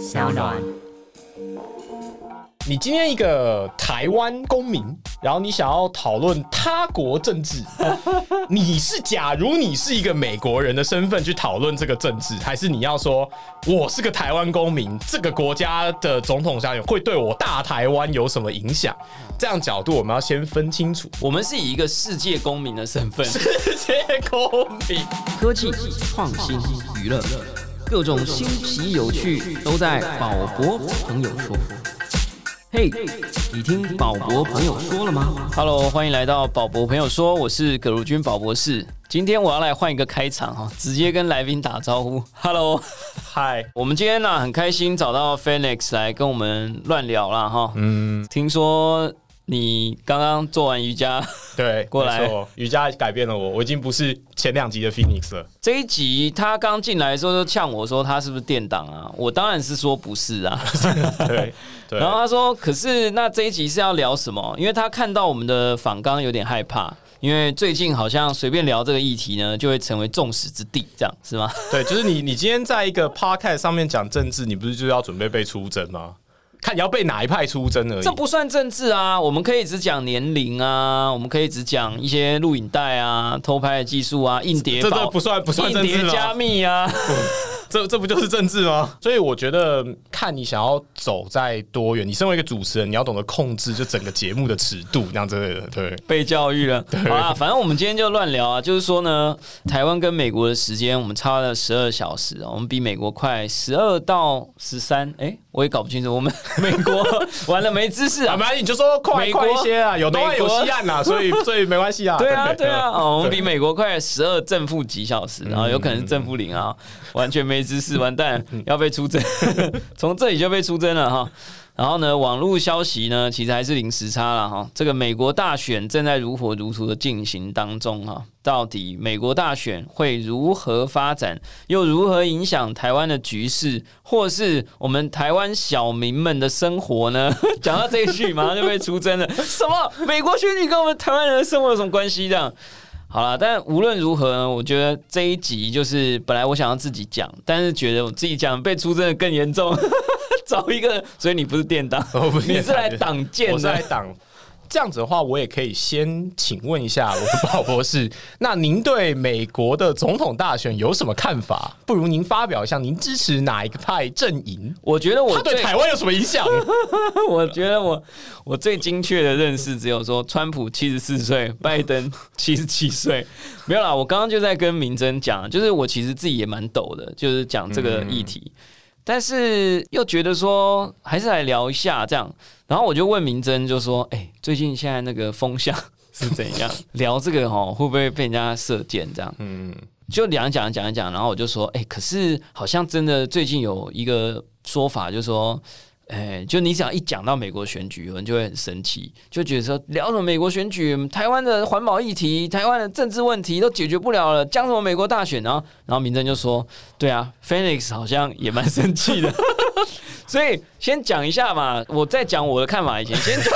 小暖。你今天一个台湾公民，然后你想要讨论他国政治，你是假如你是一个美国人的身份去讨论这个政治，还是你要说我是个台湾公民，这个国家的总统下会对我大台湾有什么影响？这样角度我们要先分清楚。我们是以一个世界公民的身份，世界公民，科技、创新、娱乐，各种新奇有趣都在宝博朋友说。嘿，你听宝博朋友说了吗？Hello，欢迎来到宝博朋友说，我是葛如君宝博士。今天我要来换一个开场哈，直接跟来宾打招呼。Hello，嗨，我们今天呢很开心找到 Phoenix 来跟我们乱聊了哈。嗯，听说。你刚刚做完瑜伽，对，过来，瑜伽改变了我，我已经不是前两集的 Phoenix 了。这一集他刚进来的时候就呛我说他是不是电档啊？我当然是说不是啊。对，然后他说，可是那这一集是要聊什么？因为他看到我们的访刚有点害怕，因为最近好像随便聊这个议题呢，就会成为众矢之的，这样是吗？对，就是你，你今天在一个 Podcast 上面讲政治，你不是就要准备被出征吗？看你要被哪一派出征而已。这不算政治啊，我们可以只讲年龄啊，我们可以只讲一些录影带啊、偷拍的技术啊、硬碟，这这不算不算政治加密啊。这这不就是政治吗？所以我觉得看你想要走在多远。你身为一个主持人，你要懂得控制就整个节目的尺度，这样之类的。对，被教育了。好啊，反正我们今天就乱聊啊。就是说呢，台湾跟美国的时间我们差了十二小时，我们比美国快十二到十三。哎，我也搞不清楚。我们 美国完了没知识啊？没关系，你就说快快一些啊。有东岸有西岸呐，所以 所以没关系啊。对啊，对啊。哦，我们比美国快十二正负几小时，然后有可能是正负零啊，完全没。知识完蛋，要被出征，从这里就被出征了哈。然后呢，网络消息呢，其实还是零时差了哈。这个美国大选正在如火如荼的进行当中哈。到底美国大选会如何发展，又如何影响台湾的局势，或是我们台湾小民们的生活呢？讲到这一句，马上就被出征了。什么？美国选举跟我们台湾人的生活有什么关系？这样？好了，但无论如何呢，我觉得这一集就是本来我想要自己讲，但是觉得我自己讲被出征的更严重，找一个，所以你不是电档，你是来挡箭的，来挡。这样子的话，我也可以先请问一下我们宝博士，那您对美国的总统大选有什么看法？不如您发表一下，您支持哪一个派阵营？我觉得我他对台湾有什么影响？我觉得我我最精确的认识只有说，川普七十四岁，拜登七十七岁，没有啦。我刚刚就在跟明真讲，就是我其实自己也蛮抖的，就是讲这个议题。但是又觉得说还是来聊一下这样，然后我就问明真，就说：“哎，最近现在那个风向是怎样？聊这个哦，会不会被人家射箭这样？”嗯，就两讲讲一讲，然后我就说：“哎，可是好像真的最近有一个说法，就说。”哎，就你只要一讲到美国选举，有人就会很生气，就觉得说聊什么美国选举，台湾的环保议题、台湾的政治问题都解决不了了，讲什么美国大选然后？然后民政就说：“对啊，Phoenix 好像也蛮生气的。”所以先讲一下嘛，我再讲我的看法以前，先讲。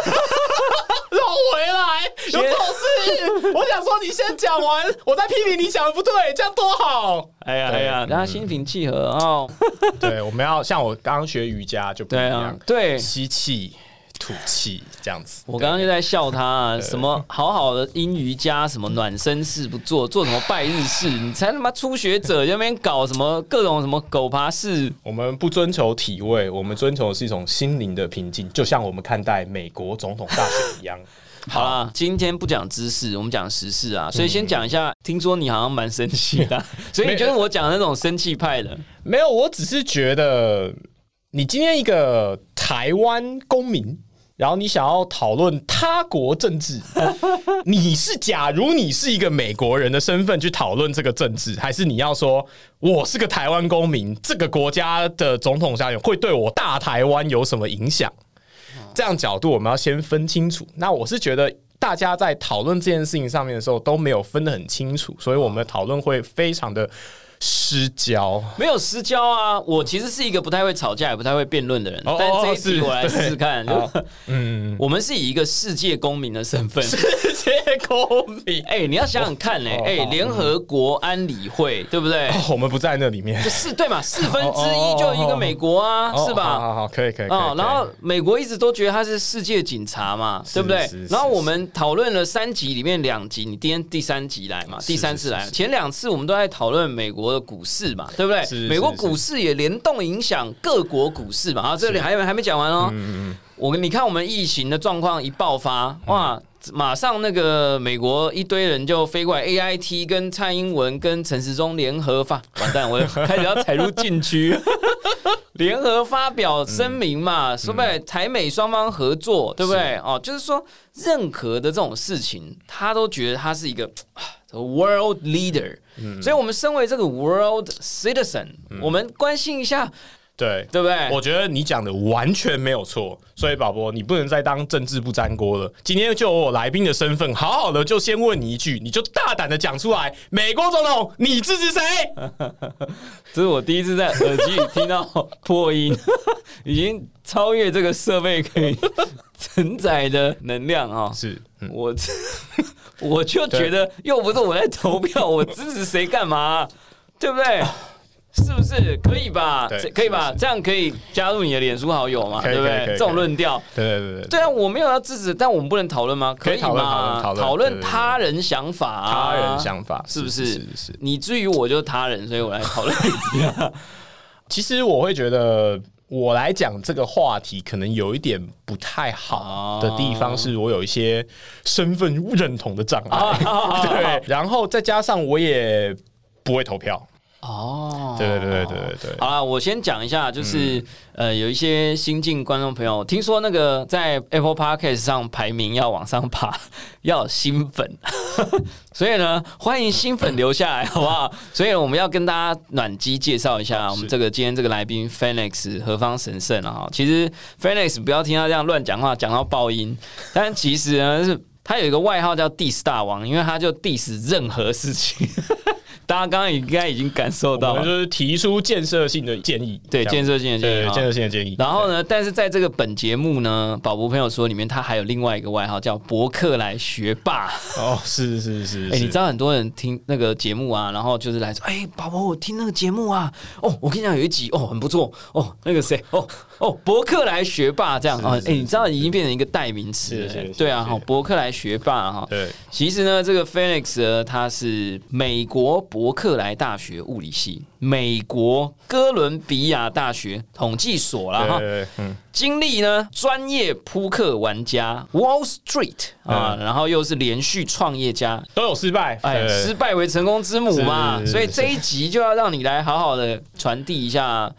回来有这种事，我想说你先讲完，我再批评你讲的不对，这样多好。哎呀哎呀，大家心平气和哦。对，我们要像我刚刚学瑜伽就不一样，对，吸气。吐气这样子，我刚刚就在笑他，什么好好的阴瑜伽，什么暖身式不做，做什么拜日式，你才他妈初学者，那边搞什么各种什么狗爬式。我们不追求体位，我们追求的是一种心灵的平静，就像我们看待美国总统大选一样。好了，今天不讲知识，我们讲时事啊，所以先讲一下。听说你好像蛮生气的，所以你觉得我讲那种生气派的？没有，我只是觉得你今天一个台湾公民。然后你想要讨论他国政治，你是假如你是一个美国人的身份去讨论这个政治，还是你要说我是个台湾公民，这个国家的总统下会对我大台湾有什么影响？这样角度我们要先分清楚。那我是觉得大家在讨论这件事情上面的时候都没有分得很清楚，所以我们的讨论会非常的。失焦。没有失焦啊！我其实是一个不太会吵架、也不太会辩论的人，哦但这一次我来试试看。就 嗯，我们是以一个世界公民的身份，世界公民。哎、你要想想看呢、哦哎、好联合国安理会对不对？哦，我们不在那里面就，是对嘛，四分之一就一个美国啊，哦是吧？好好好，可以可以。哦，然后美国一直都觉得他是世界警察嘛，对不对然后我们讨论了三集，里面两集，你今天第三集来嘛，第三次来，前两次我们都在讨论美国的股市嘛，对不对是是？美国股市也联动影响各国股市嘛，啊，这里还有还没讲完哦。嗯我你看我们疫情的状况一爆发，哇！马上那个美国一堆人就飞过来，A I T 跟蔡英文跟陈时中联合发，完蛋，我 开始要踩入禁区。联合发表声明嘛，说白了台美双方合作，对不对？哦，就是说任何的这种事情，他都觉得他是一个啊 world leader，、所以我们身为这个 world citizen，、我们关心一下，对。对不对？我觉得你讲的完全没有错，所以宝宝，你不能再当政治不沾锅了。今天就我来宾的身份，好好的就先问你一句，你就大胆的讲出来，美国总统你支持谁？这是我第一次在耳机里听到破音，已经超越这个设备可以承载的能量啊、是，嗯，我我就觉得又不是我在投票，我支持谁干嘛？对不对？是不是可以吧？可以吧？这样可以加入你的脸书好友嘛？对不对？这种论调，对对对对，对啊，我没有要支持，但我们不能讨论吗？可以吗？讨论他人想法啊，他人想法是不是？是是是你至于我就是他人，所以我来讨论一下。其实我会觉得，我来讲这个话题，可能有一点不太好的地方，是我有一些身份认同的障碍。对，然后再加上我也不会投票。哦，对对对对对对。好了，我先讲一下，就是、呃，有一些新进观众朋友，听说那个在 Apple Podcast 上排名要往上爬，要有新粉，所以呢，欢迎新粉留下来，好不好？所以我们要跟大家暖机介绍一下我们这个今天这个来宾 Phoenix 何方神圣啊。其实 Phoenix 不要听他这样乱讲话，讲到爆音，但其实呢是他有一个外号叫 Diss 大王，因为他就 Diss 任何事情。大家刚刚应该已经感受到。就是提出建设性的建议，对建设性的建议对建设性的建议。然后呢，但是在这个本节目呢，宝博朋友说里面他还有另外一个外号叫伯克莱学霸。哦，是是是，哎、是。你知道很多人听那个节目啊，然后就是来说，哎、宝宝，我听那个节目啊，哦，我跟你讲有一集哦很不错。哦，那个谁？哦哦伯克莱学霸这样。啊，哎、你知道已经变成一个代名词对啊，是。哈，伯克莱学霸哈。对，其实呢，这个 Phoenix 呢，他是美国伯克莱大学物理系、美国哥伦比亚大学统计所啦哈。经历呢专业扑克玩家 Wall Street 啊，嗯。然后又是连续创业家，都有失败，哎，失败为成功之母嘛，所以这一集就要让你来好好的传递一下。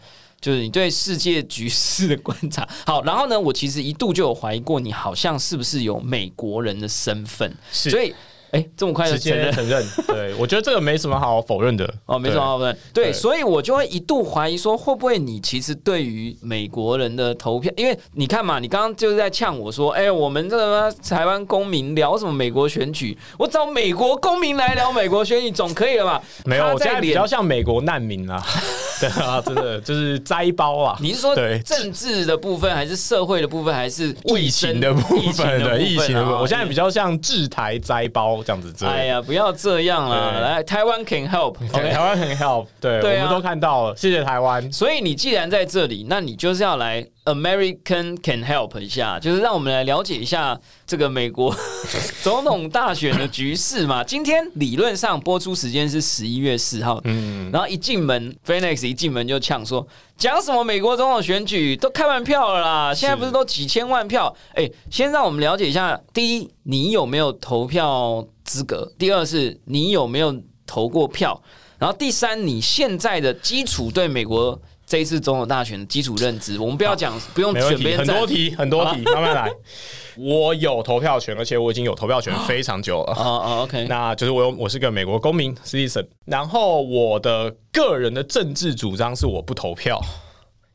就是你对世界局势的观察。好，然后呢，我其实一度就有怀疑过，你好像是不是有美国人的身份？是所以，哎，这么快就承认承认。对，我觉得这个没什么好否认的。哦，没什么好问。对，对所以我就会一度怀疑说，会不会你其实对于美国人的投票，因为你看嘛，你刚刚就是在呛我说，哎、我们这个台湾公民聊什么美国选举？我找美国公民来聊美国选举总可以了吧？没有，他我现在比较像美国难民啊，对啊，真的就是摘包啊。你是说对政治的部分，还是社会的部分，还是疫情的部分的疫情的部分，啊我现在比较像制台摘包这样子之类的。哎呀，不要这样啦！对来，台湾 can help，台。湾很 help，对，我们都看到了，谢谢台湾。所以你既然在这里，那你就是要来 American can help 一下，就是让我们来了解一下这个美国 总统大选的局势嘛。今天理论上播出时间是十一月四号，嗯，然后一进门，Phoenix 一进门就呛说，讲什么美国总统选举都开完票了啦，现在不是都几千万票？哎，先让我们了解一下，第一，你有没有投票资格？第二是你有没有投过票？然后第三，你现在的基础对美国这一次总统大选的基础认知，我们不要讲，不用选边站很多题，很多题，慢慢来。我有投票权，而且我已经有投票权非常久了。啊啊，OK，那就是我有，我是个美国公民 citizen，然后我的个人的政治主张是我不投票，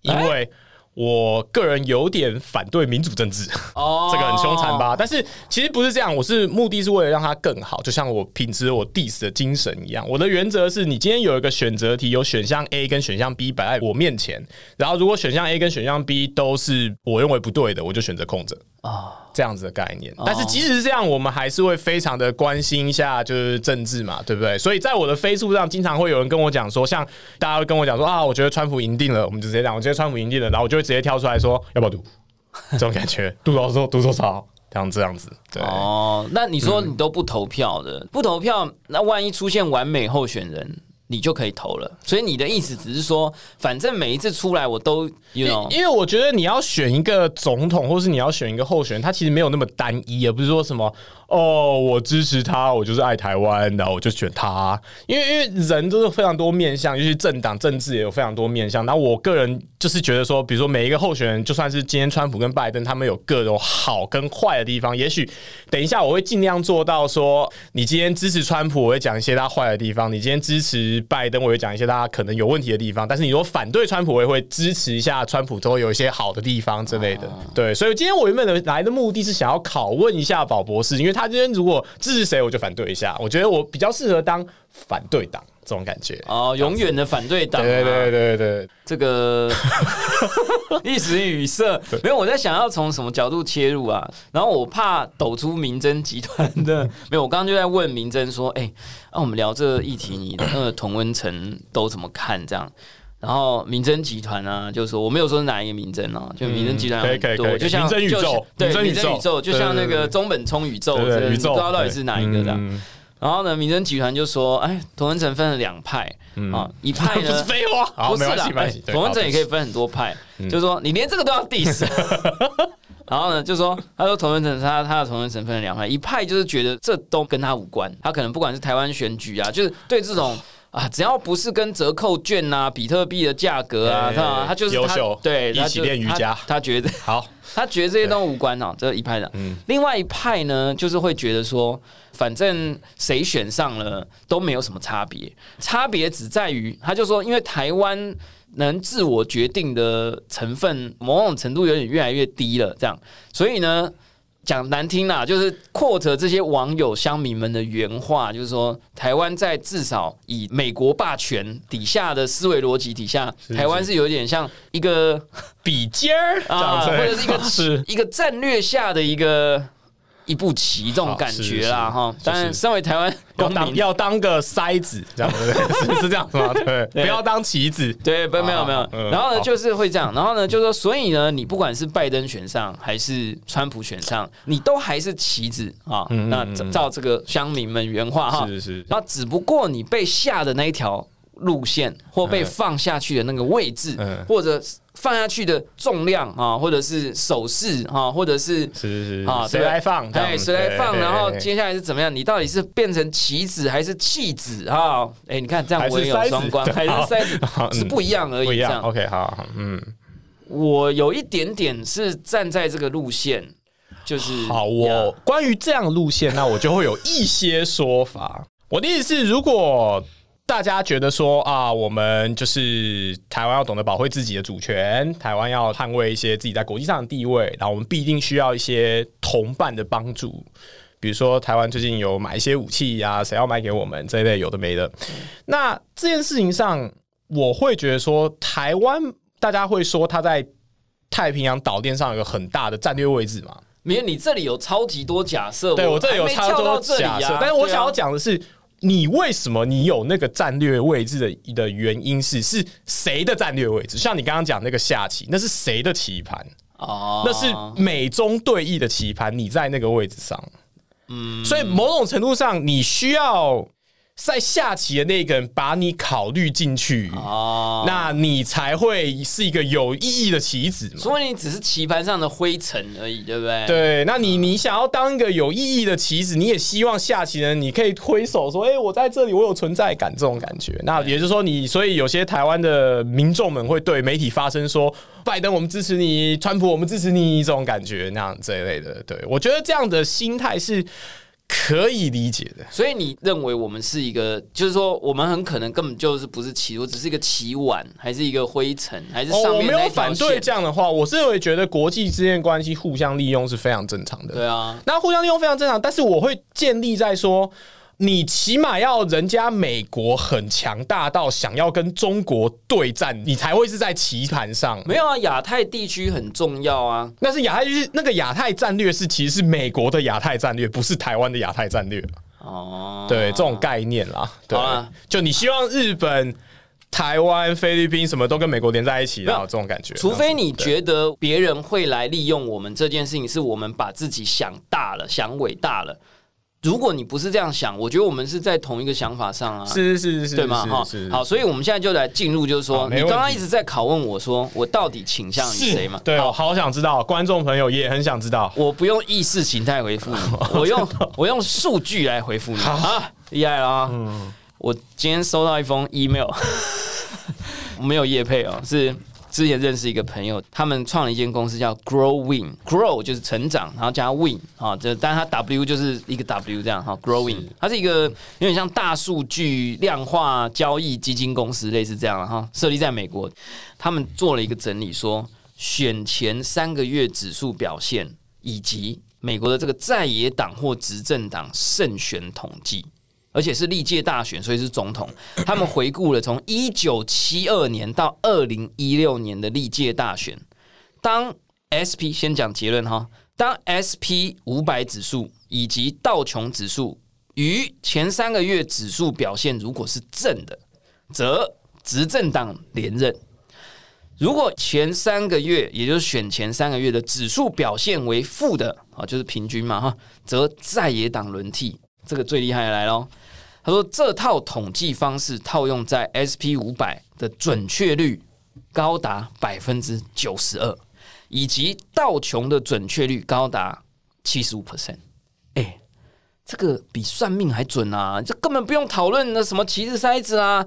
因为我个人有点反对民主政治，哦这个很凶残吧？但是其实不是这样，我是目的是为了让它更好，就像我品质我 diss 的精神一样。我的原则是你今天有一个选择题，有选项 A 跟选项 B 摆在我面前，然后如果选项 A 跟选项 B 都是我认为不对的，我就选择空着。啊，这样子的概念。但是即使是这样，我们还是会非常的关心一下就是政治嘛，对不对？所以在我的飞速上，经常会有人跟我讲说，像大家会跟我讲说啊，我觉得川普赢定了，我们就直接讲，我觉得川普赢定了，然后我就会直接跳出来说，要不要赌？这种感觉，赌多少？赌多少？这样这样子，对。哦，那你说你都不投票的，不投票，那万一出现完美候选人，你就可以投了。所以你的意思只是说，反正每一次出来我都有因为我觉得你要选一个总统，或是你要选一个候选人，他其实没有那么单一，而不是说什么哦，我支持他，我就是爱台湾，然后我就选他。因为因为人都是非常多面向，尤其政党政治也有非常多面向。然后我个人就是觉得说，比如说每一个候选人，就算是今天川普跟拜登，他们有各种好跟坏的地方。也许等一下我会尽量做到说，你今天支持川普，我会讲一些他坏的地方；你今天支持拜登，我会讲一些他可能有问题的地方。但是你如果反对川普，我也会支持一下川普，都会有一些好的地方之类的。对，所以今天我原本的来的目的是想要拷问一下宝博士，因为他今天如果支持谁，我就反对一下。我觉得我比较适合当反对党这种感觉。哦，永远的反对党、啊，对对对对对，这个 一时语塞，没有我在想要从什么角度切入啊？然后我怕抖出民侦集团的，没有，我刚刚就在问民侦说，哎、那、我们聊这个议题，你的那个童文成都怎么看？这样。然后民侦集团啊，就说我没有说是哪一个民侦啊，就民侦集团很多，就像民侦宇宙对民侦宇宙就像那个中本聪宇宙，宇宙不知道到底是哪一个这样。嗯然后呢，民侦集团就说，哎，同文城分了两派啊，一派 不是呢。废话，不是啦没关系，没，关系。对同温层好也可以分很多派，就是说你连这个都要 diss。然后呢，就说他说同文层他他的同文层分了两派，一派就是觉得这都跟他无关，他可能不管是台湾选举啊，就是对这种。啊，只要不是跟折扣券啊、比特币的价格啊，哎他他就是优秀对，一起练瑜伽他觉得好，他觉得这些都无关哦，这一派的。嗯另外一派呢，就是会觉得说，反正谁选上了都没有什么差别，差别只在于，他就说，因为台湾能自我决定的成分，某种程度有点越来越低了，这样，所以呢。讲难听啦，就是 quote 这些网友乡民们的原话，就是说，台湾在至少以美国霸权底下的思维逻辑底下，是台湾是有点像一个笔尖儿啊，或者是一个 是。一个战略下的一个一步棋这种感觉啦，哈。但身为台湾要当要当个筛子，这样？是是这样子吗？对，不要当棋子。对，不没有没有。嗯然后呢，就是会这样。然后呢，就是说，所以呢，你不管是拜登选上还是川普选上，你都还是棋子啊。那照照这个乡民们原话哈，是是是，然后只不过你被下的那一条路线，或被嗯放下去的那个位置，嗯或者放下去的重量啊，或者是手势啊，或者是是是啊，谁来放？这样哎，谁来放？然后接下来是怎么样？你到底是变成棋子还是弃子啊？哎，你看这样我也有双关，对还是好筛子 是不一样而已。不一样。这样，OK，好，好嗯，我有一点点是站在这个路线，就是好，呀我关于这样的路线，那我就会有一些说法。我的意思是，如果大家觉得说啊，我们就是台湾要懂得保卫自己的主权，台湾要捍卫一些自己在国际上的地位，然后我们必定需要一些同伴的帮助。比如说，台湾最近有买一些武器呀、谁要买给我们这一类有的没的。那这件事情上，我会觉得说，台湾大家会说它在太平洋岛链上有个很大的战略位置嘛？没有你这里有超级多假设，对我这里有没超多假设，啊但是我想要讲的是，你为什么你有那个战略位置的的原因是是谁的战略位置？像你刚刚讲那个下棋，那是谁的棋盘？哦，那是美中对弈的棋盘，你在那个位置上，嗯所以某种程度上，你需要在下棋的那个人把你考虑进去，哦，那你才会是一个有意义的棋子嘛。所以你只是棋盘上的灰尘而已，对不对？对，那你你想要当一个有意义的棋子，你也希望下棋人你可以挥手说：“哎、我在这里，我有存在感。”这种感觉。那也就是说你，所以有些台湾的民众们会对媒体发声说：“拜登，我们支持你；川普，我们支持你。”这种感觉，那样这一类的。对我觉得这样的心态是可以理解的。所以你认为我们是一个，就是说我们很可能根本就是不是起，我只是一个起碗，还是一个灰尘，还是哦，上我没有反对这样的话，我是认为觉得国际之间关系互相利用是非常正常的。对啊，那互相利用非常正常，但是我会建立在说，你起码要人家美国很强大到想要跟中国对战，你才会是在棋盘上。没有啊，亚太地区很重要啊。那是亚太，就是那个亚太战略是其实是美国的亚太战略，不是台湾的亚太战略。哦，对这种概念啦，对啊，就你希望日本、台湾、菲律宾什么都跟美国连在一起，然后这种感觉。除非你觉得别人会来利用我们这件事情，是我们把自己想大了、想伟大了。如果你不是这样想，我觉得我们是在同一个想法上啊。是是是是，对吗？哈好，所以我们现在就来进入，就是说，你刚刚一直在拷问我说，我到底倾向于谁嘛？对，好我好想知道，观众朋友也很想知道。我不用意识形态回复你，我用我用数据来回复你啊，厉害了啊！嗯我今天收到一封 email，我 没有叶配哦，是之前认识一个朋友，他们创了一间公司叫 Grow Win，Grow 就是成长，然后加 Win 啊，这但它 W 就是一个 W 这样哈，Growing，它是一个有点像大数据量化交易基金公司，类似这样哈，设立在美国，他们做了一个整理说。选前三个月指数表现，以及美国的这个在野党或执政党胜选统计，而且是历届大选，所以是总统。他们回顾了从一九七二年到二零一六年的历届大选，当 SP 先讲结论哈，当 SP 五百指数以及道琼指数于前三个月指数表现如果是正的，则执政党连任。如果前三个月，也就是选前三个月的指数表现为负的啊，就是平均嘛哈，则在野党轮替。这个最厉害的来喽。他说，这套统计方式套用在 SP 五百的准确率高达百分之九十二，以及道琼的准确率高达七十五 percent。哎，这个比算命还准啊！这根本不用讨论那什么旗帜筛子啊。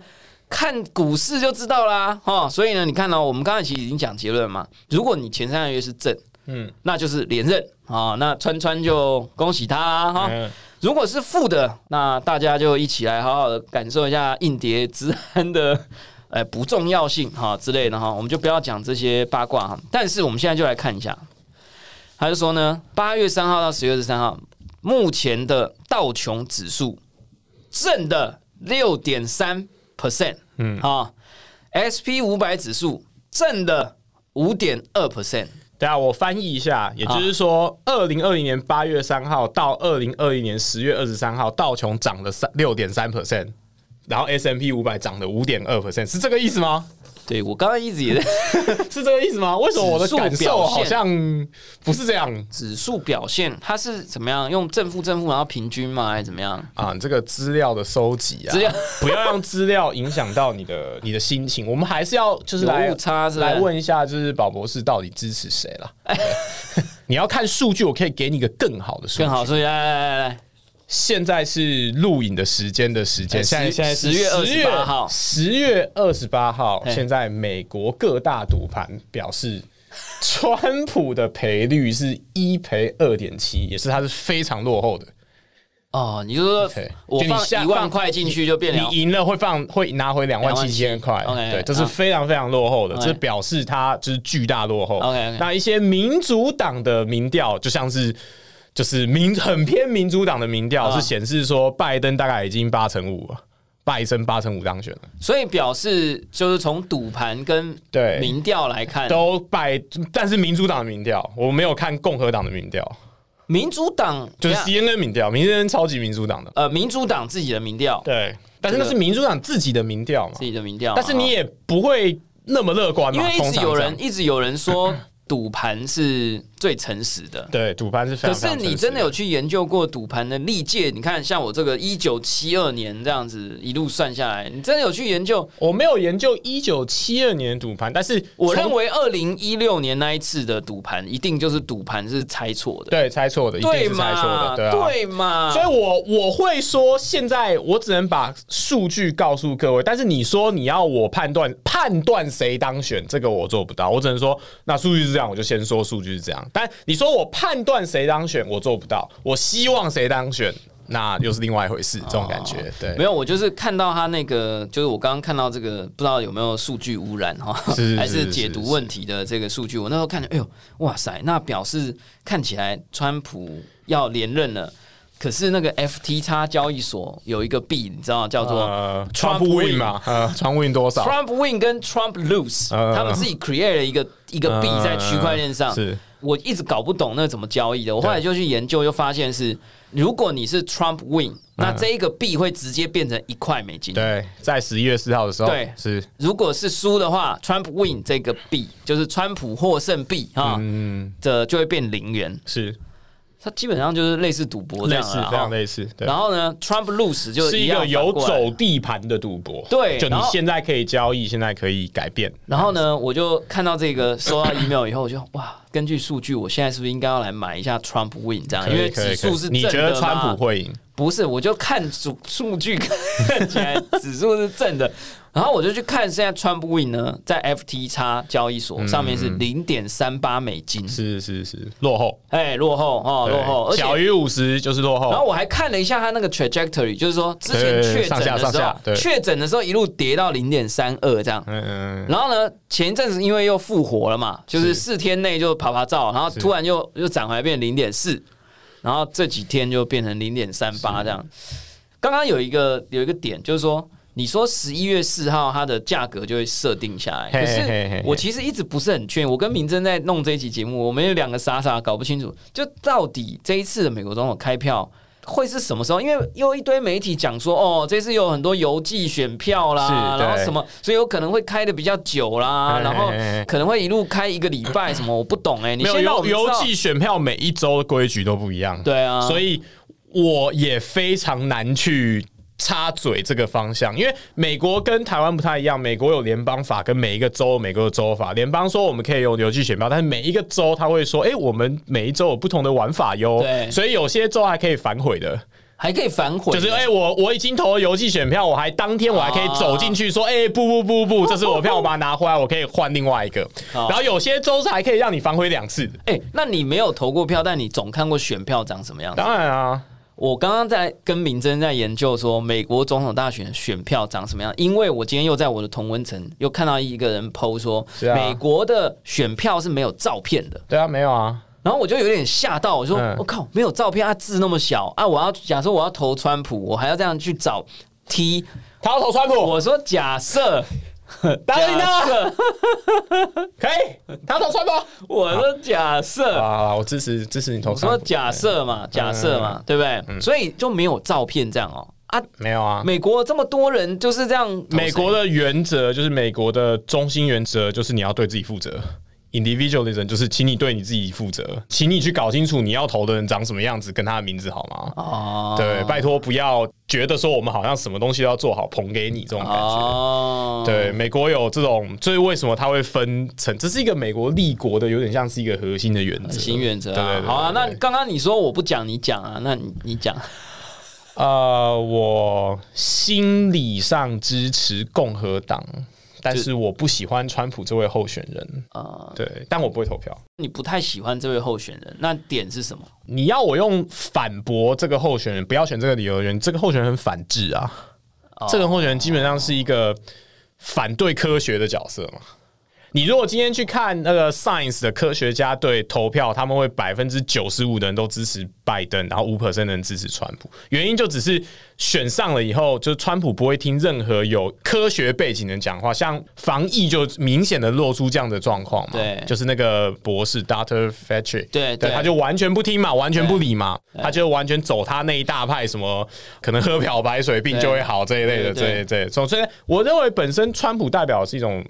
看股市就知道啦，哈，所以呢，你看呢、哦、我们刚才其实已经讲结论嘛。如果你前三个月是正，嗯，那就是连任啊，那川川就恭喜他啊哈。嗯如果是负的，那大家就一起来好好的感受一下硬碟之安的哎不重要性哈之类的哈，我们就不要讲这些八卦哈。但是我们现在就来看一下，他就说呢，八月三号到十月二十三号，目前的道琼指数正的六点三 percent。嗯，哈，SP 五百指数正的五点二 percent，等下我翻译一下，也就是说，二零二零年八月三号到二零二一年十月二十三号，道琼涨了三六点三 percent，然后 S M P 五百涨了五点二 percent，是这个意思吗？对我刚刚一直也在 是这个意思吗？为什么我的感受好像不是这样指数表现，它是怎么样？用正负正负，然后平均吗？还是怎么样？啊？你这个资料的收集啊，资料 不要让资料影响到你的你的心情，我们还是要就是来有误差是来问一下，就是宝博士到底支持谁了？你要看数据，我可以给你一个更好的数据。更好，数据来来来来，现在是录影的时间的时间，哎现在十现在是10月28号十月二十八号，嘿现在美国各大赌盘表示，川普的赔率是一赔二点七，也是他是非常落后的。哦，你就说我放一万块进去就变两你赢了会放会拿回两万七千块，27,000对，这是啊非常非常落后的这表示他就是巨大落后。那一些民主党的民调就像是。就是民很偏民主党的民调啊。是显示说拜登大概已经八成五了，拜登八成五当选了，所以表示就是从赌盘跟对民调来看，都拜，但是民主党的民调我没有看共和党的民调，民主党就是 CNN 民调，民 CNN 超级民主党的，呃民主党自己的民调，对，但是那是民主党自己的民调嘛。自，己的民调，但是你啊也不会那么乐观嘛，因为一直有人一直有人说赌盘是最诚实的。对赌盘是非可常非常是你真的有去研究过赌盘的历届？你看，像我这个一九七二年这样子一路算下来，你真的有去研究？我没有研究一九七二年的赌盘，但是我认为二零一六年那一次的赌盘，一定就是赌盘是猜错的，对猜错的，一定对是猜错嘛？的，对啊。对嘛？所以我我会说，现在我只能把数据告诉各位，但是你说你要我判断判断谁当选，这个我做不到，我只能说那数据是这样，我就先说数据是这样。但你说我判断谁当选，我做不到，我希望谁当选，那又是另外一回事，这种感觉。对，没有，我就是看到他那个，就是我刚刚看到这个，不知道有没有数据污染哈，是还是解读问题的这个数据。我那时候看着，哎呦，哇塞，那表示看起来川普要连任了。可是那个 FTX 交易所有一个币，你知道叫做呃 Trump，Trump win 嘛，呃，Trump win 多少？Trump Win 跟 Trump Lose，呃他们自己 create 了一个一个币在区块链上。是。我一直搞不懂那怎么交易的，我后来就去研究，又发现是，如果你是 Trump Win，那这一个币会直接变成一块美金。对，在十一月四号的时候，对。是。如果是输的话，Trump Win 这个币就是川普获胜币啊，嗯。这就会变零元。是它基本上就是类似赌博这样啦类似非常类似，对。然后呢，Trump lose 就是一样个有反过来走地盘的赌博，对就你对然后现在可以交易，现在可以改变，然后呢，我就看到这个收到 email 以后，我就哇，根据数据，我现在是不是应该要来买一下 Trump Win 这样？因为可以可以指数是你觉得川普会赢？不是，我就看数数据看起来指数是正的，然后我就去看现在 Trump Win 呢，在 FTX 交易所上面是零点三八美金，是是是，落后，哎，落后哦，落后，小于五十就是落后。然后我还看了一下它那个 trajectory，就是说之前对确诊的时候，上下对。确诊的时候一路跌到零点三二这样。嗯嗯，然后呢，前一阵子因为又复活了嘛，就是是。四天内就爬爬照，然后突然又又涨回来变零点四，然后这几天就变成零点三八这样。刚刚有一个有一个点，就是说，你说十一月四号它的价格就会设定下来，可是我其实一直不是很确定。我跟明真在弄这一期节目，我们有两个傻傻搞不清楚，就到底这一次的美国总统开票。会是什么时候？因为又一堆媒体讲说，哦，这次有很多邮寄选票啦，然后什么，所以有可能会开的比较久啦，然后可能会一路开一个礼拜，什么我不懂哎、你没有先让我邮邮寄选票每一周的规矩都不一样，对啊，所以我也非常难去插嘴这个方向，因为美国跟台湾不太一样，美国有联邦法跟每一个州有美国的州法，联邦说我们可以用邮寄选票，但是每一个州他会说，哎、我们每一州有不同的玩法哟，对所以有些州还可以反悔的。还可以反悔，就是哎、我我已经投了邮寄选票，我还当天我还可以走进去说，哎、不不不不，这是我票，我把它拿回来，我可以换另外一个。好然后有些州是还可以让你反悔两次的。哎、那你没有投过票，但你总看过选票长什么样子？当然啊，我刚刚在跟明真在研究说美国总统大选选票长什么样，因为我今天又在我的同温层又看到一个人 PO 说，是啊。美国的选票是没有照片的，对啊，没有啊，然后我就有点吓到，我说嗯。我、靠，没有照片，啊字那么小啊，我要假设我要投川普，我还要这样去找 T，他要投川普，我说假设。答应的，可以，他要投穿吗。我说假设，啊，我支持支持你投我。说假设嘛，假设嘛，对不对？所以就没有照片这样哦啊，没有啊，美国这么多人就是这样，美国的原则就是美国的中心原则就是你要对自己负责。Individualism 就是请你对你自己负责，请你去搞清楚你要投的人长什么样子，跟他的名字好吗？哦，对，拜托不要觉得说我们好像什么东西都要做好，捧给你这种感觉。哦，对，美国有这种，所以为什么它会分成？这是一个美国立国的，有点像是一个核心的原则。新原则啊。对对对好啊，那刚刚你说我不讲，你讲啊，那你你讲。呃，我心理上支持共和党，但是我不喜欢川普这位候选人。啊，对，但我不会投票。你不太喜欢这位候选人，那点是什么？你要我用反驳这个候选人不要选这个理由的人，这个候选人很反智啊。哦这个候选人基本上是一个反对科学的角色嘛。你如果今天去看那个 Science 的科学家对投票，他们会百分之九十五的人都支持拜登，然后五 percent 的人支持川普。原因就只是选上了以后，就是川普不会听任何有科学背景的人讲话，像防疫就明显的露出这样的状况嘛。对就是那个博士 Doctor Fetch，对对他就完全不听嘛，完全不理嘛，他就完全走他那一大派，什么可能喝漂白水病就会好这一类的，这这这。所以我认为本身川普代表的是一种。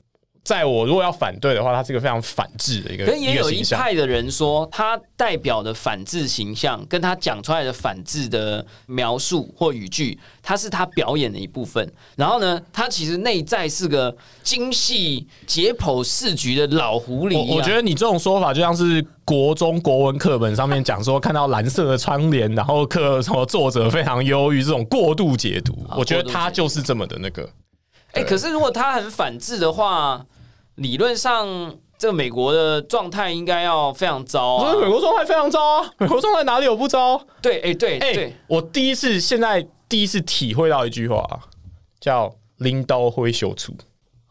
在我如果要反对的话，他是一个非常反制的一个可是也有一。派的人说，他代表的反制形象，跟他讲出来的反制的描述或语句，他是他表演的一部分。然后呢，他其实内在是个精细解剖市局的老狐狸。我我觉得你这种说法就像是国中国文课本上面讲说，看到蓝色的窗帘，然后课什么作者非常忧郁，这种过度解读。啊我觉得他就是这么的那个。哎、可是如果他很反制的话，理论上这个美国的状态应该要非常糟啊。美国状态非常糟啊！美国状态哪里有不糟？对，哎、对哎、对，我第一次现在第一次体会到一句话，叫“拎刀挥袖出”，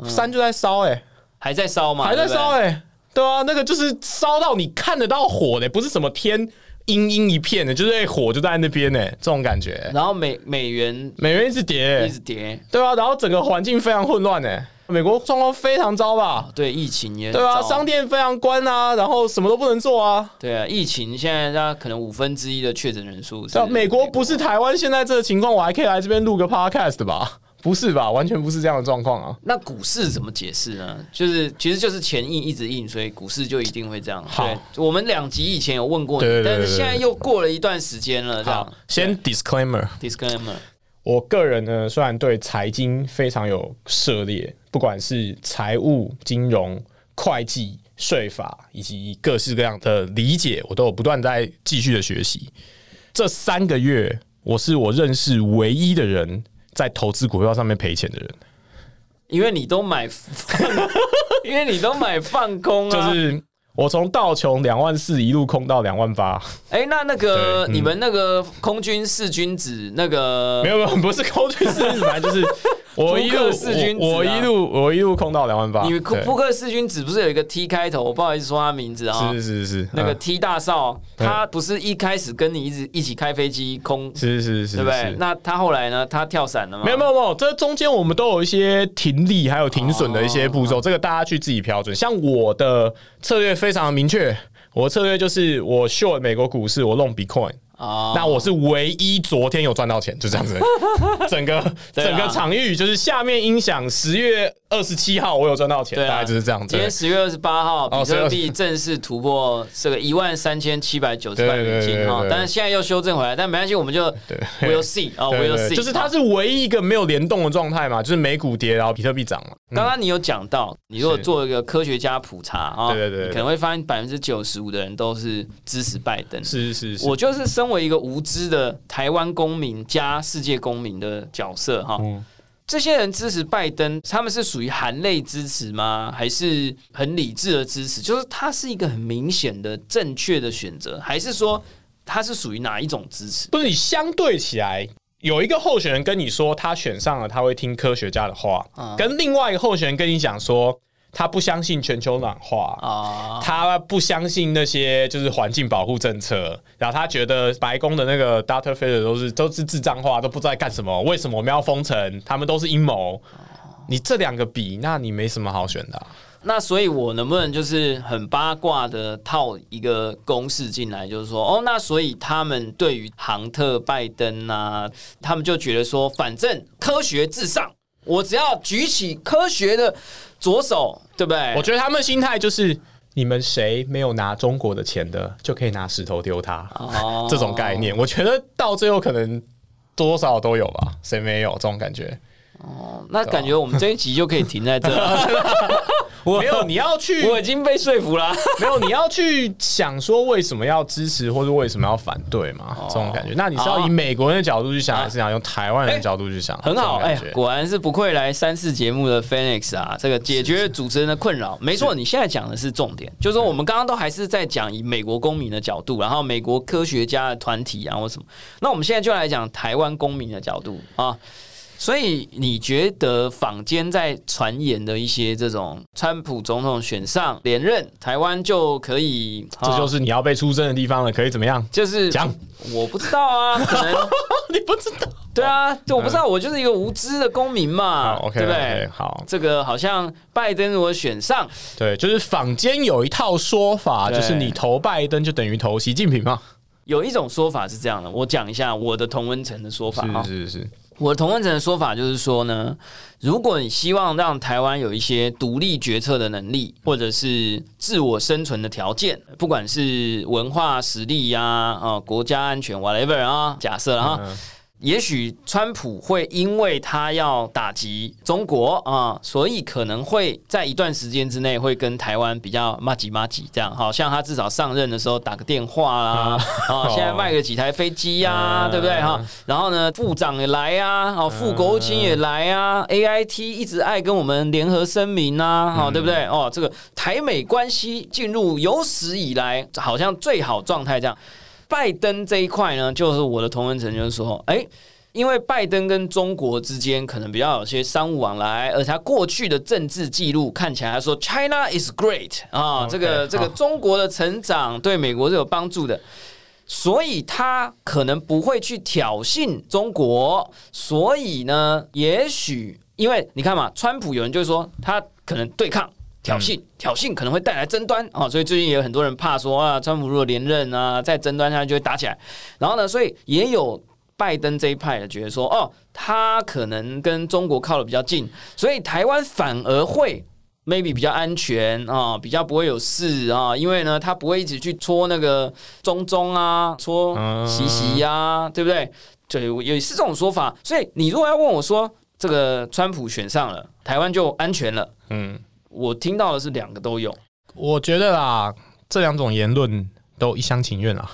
山就在烧，哎，还在烧嘛，还在烧，哎，对啊，那个就是烧到你看得到火的，不是什么天阴阴一片的，就是哎火就在那边呢，这种感觉。然后美美元美元一直跌。一，直跌，对啊，然后整个环境非常混乱呢，美国状况非常糟吧？对，疫情也很对啊，商店非常关啊，然后什么都不能做啊。对啊，疫情现在大家可能五分之一的确诊人数是对啊，美国不是台湾现在这个情况，我还可以来这边录个 podcast 吧？不是吧？完全不是这样的状况啊！那股市怎么解释呢？就是其实就是钱印一直印，所以股市就一定会这样。好对，我们两集以前有问过你，但是现在又过了一段时间了，这样好，先 disclaimer，disclaimer。我个人呢，虽然对财经非常有涉猎，不管是财务、金融、会计、税法以及各式各样的理解，我都有不断在继续的学习。这三个月，我是我认识唯一的人在投资股票上面赔钱的人，因为你都买，因为你都买放空就啊。是我从道琼两万四一路空到两万八，哎、那那个嗯你们那个空军四君子那个没有没有，不是空军四君子，反正就是我一路四君子啊我我一路我一路空到两万八，你对扑克四君子不是有一个 T 开头？我不好意思说他名字啊。是是是是那个嗯 T 大少，对他不是一开始跟你一直一起开飞机空，是是是，对不对？那他后来呢？他跳伞了吗？没有没有没有，这中间我们都有一些停利还有停损的一些哦步骤，这个大家去自己标准。像我的策略非常明确，我的策略就是我 short 美国股市，我弄 Bitcoin，、啊那我是唯一昨天有赚到钱，就这样子。整个整个场域就是下面音响，十月二十七号我有赚到钱，大概就是这样子。今。天十月二十八号，比哦特币正式突破这个一万三千七百九十万美金哈，对对对但是现在又修正回来，但没关系，我们就对。we'll see 啊对 see，就是它是唯一一个没有联动的状态嘛，就是美股跌，然后比特币涨嘛。刚刚你有讲到，你如果做一个科学家普查啊，对对可能会发现百分之九十五的人都是支持拜登。是是是，我就是身为一个无知的台湾公民加世界公民的角色哈，嗯这些人支持拜登，他们是属于含泪支持吗？还是很理智的支持？就是他是一个很明显的正确的选择，还是说他是属于哪一种支持？不是你相对起来，有一个候选人跟你说他选上了，他会听科学家的话，啊跟另外一个候选人跟你讲说他不相信全球暖化。啊，他不相信那些就是环境保护政策，然后他觉得白宫的那个 data f e d e r 都是都是智障化，都不知道在干什么。为什么我们要封城？他们都是阴谋。你这两个比，那你没什么好选的啊、那所以，我能不能就是很八卦的套一个公式进来，就是说，哦，那所以他们对于杭特、拜登啊，他们就觉得说，反正科学至上，我只要举起科学的左手，对不对？我觉得他们心态就是，你们谁没有拿中国的钱的，就可以拿石头丢他。哦这种概念，我觉得到最后可能多少都有吧，谁没有这种感觉？哦那感觉我们这一集就可以停在这了。我没有，你要去，我已经被说服了。没有，你要去想说为什么要支持或者为什么要反对嘛，这种感觉。那你是要以美国人的角度去想，还是想用台湾人的角度去想？很好，哎、果然是不愧来三四节目的 Phoenix 啊，这个解决主持人的困扰。没错，你现在讲的是重点，就是说我们刚刚都还是在讲以美国公民的角度，然后美国科学家的团体啊或什么。那我们现在就来讲台湾公民的角度啊。所以你觉得坊间在传言的一些这种川普总统选上连任，台湾就可以，啊这就是你要被出征的地方了，可以怎么样？就是讲，我不知道啊，可能 你不知道？对啊，就我不知道，我就是一个无知的公民嘛，对不对？好，这个好像拜登如果选上，对，就是坊间有一套说法，就是你投拜登就等于投习近平嘛。有一种说法是这样的，我讲一下我的同温层的说法啊。是是是，我的同温层的说法就是说呢，如果你希望让台湾有一些独立决策的能力，或者是自我生存的条件，不管是文化实力呀、啊、国家安全 whatever 啊，假设了哈。嗯也许川普会因为他要打击中国啊，所以可能会在一段时间之内会跟台湾比较骂几骂几这样，好像他至少上任的时候打个电话啦，啊，现在卖个几台飞机呀，对不对哈？然后呢，副长也来啊，哦，副国务卿也来啊，A I T 一直爱跟我们联合声明啊，好，对不对？哦，这个台美关系进入有史以来好像最好状态这样。拜登这一块呢，就是我的同文层就是说，哎，因为拜登跟中国之间可能比较有些商务往来，而且他过去的政治记录看起来说 China is great 啊，这个这个中国的成长对美国是有帮助的，所以他可能不会去挑衅中国，所以呢，也许因为你看嘛，川普有人就说他可能对抗。挑衅，挑衅可能会带来争端啊，所以最近也有很多人怕说啊，川普如果连任啊，再争端下去就会打起来。然后呢，所以也有拜登这一派的觉得说，哦，他可能跟中国靠的比较近，所以台湾反而会 maybe 比较安全啊，比较不会有事啊，因为呢，他不会一直去戳那个中中啊，戳习习呀，对不对？对，也是这种说法。所以你如果要问我说，这个川普选上了，台湾就安全了，嗯。我听到的是两个都有，我觉得啦，这两种言论都一厢情愿啊。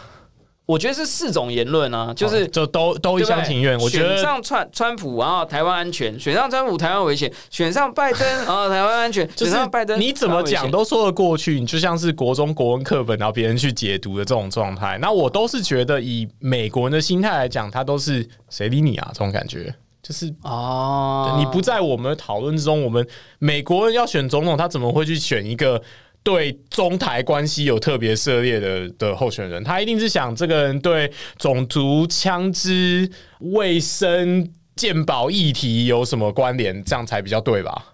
我觉得是四种言论啊，就是就都都一厢情愿。我觉得选上川川普，然后台湾安全；选上川普，台湾危险；选上拜登，然后台湾安全。选上拜登，你怎么讲都说得过去。你就像是国中国文课本，然后别人去解读的这种状态。那我都是觉得，以美国人的心态来讲，他都是谁理你啊？这种感觉。就是哦，你不在我们的讨论之中。我们美国人要选总统，他怎么会去选一个对中台关系有特别涉猎的的候选人？他一定是想这个人对种族、枪支、卫生、鉴保议题有什么关联，这样才比较对吧？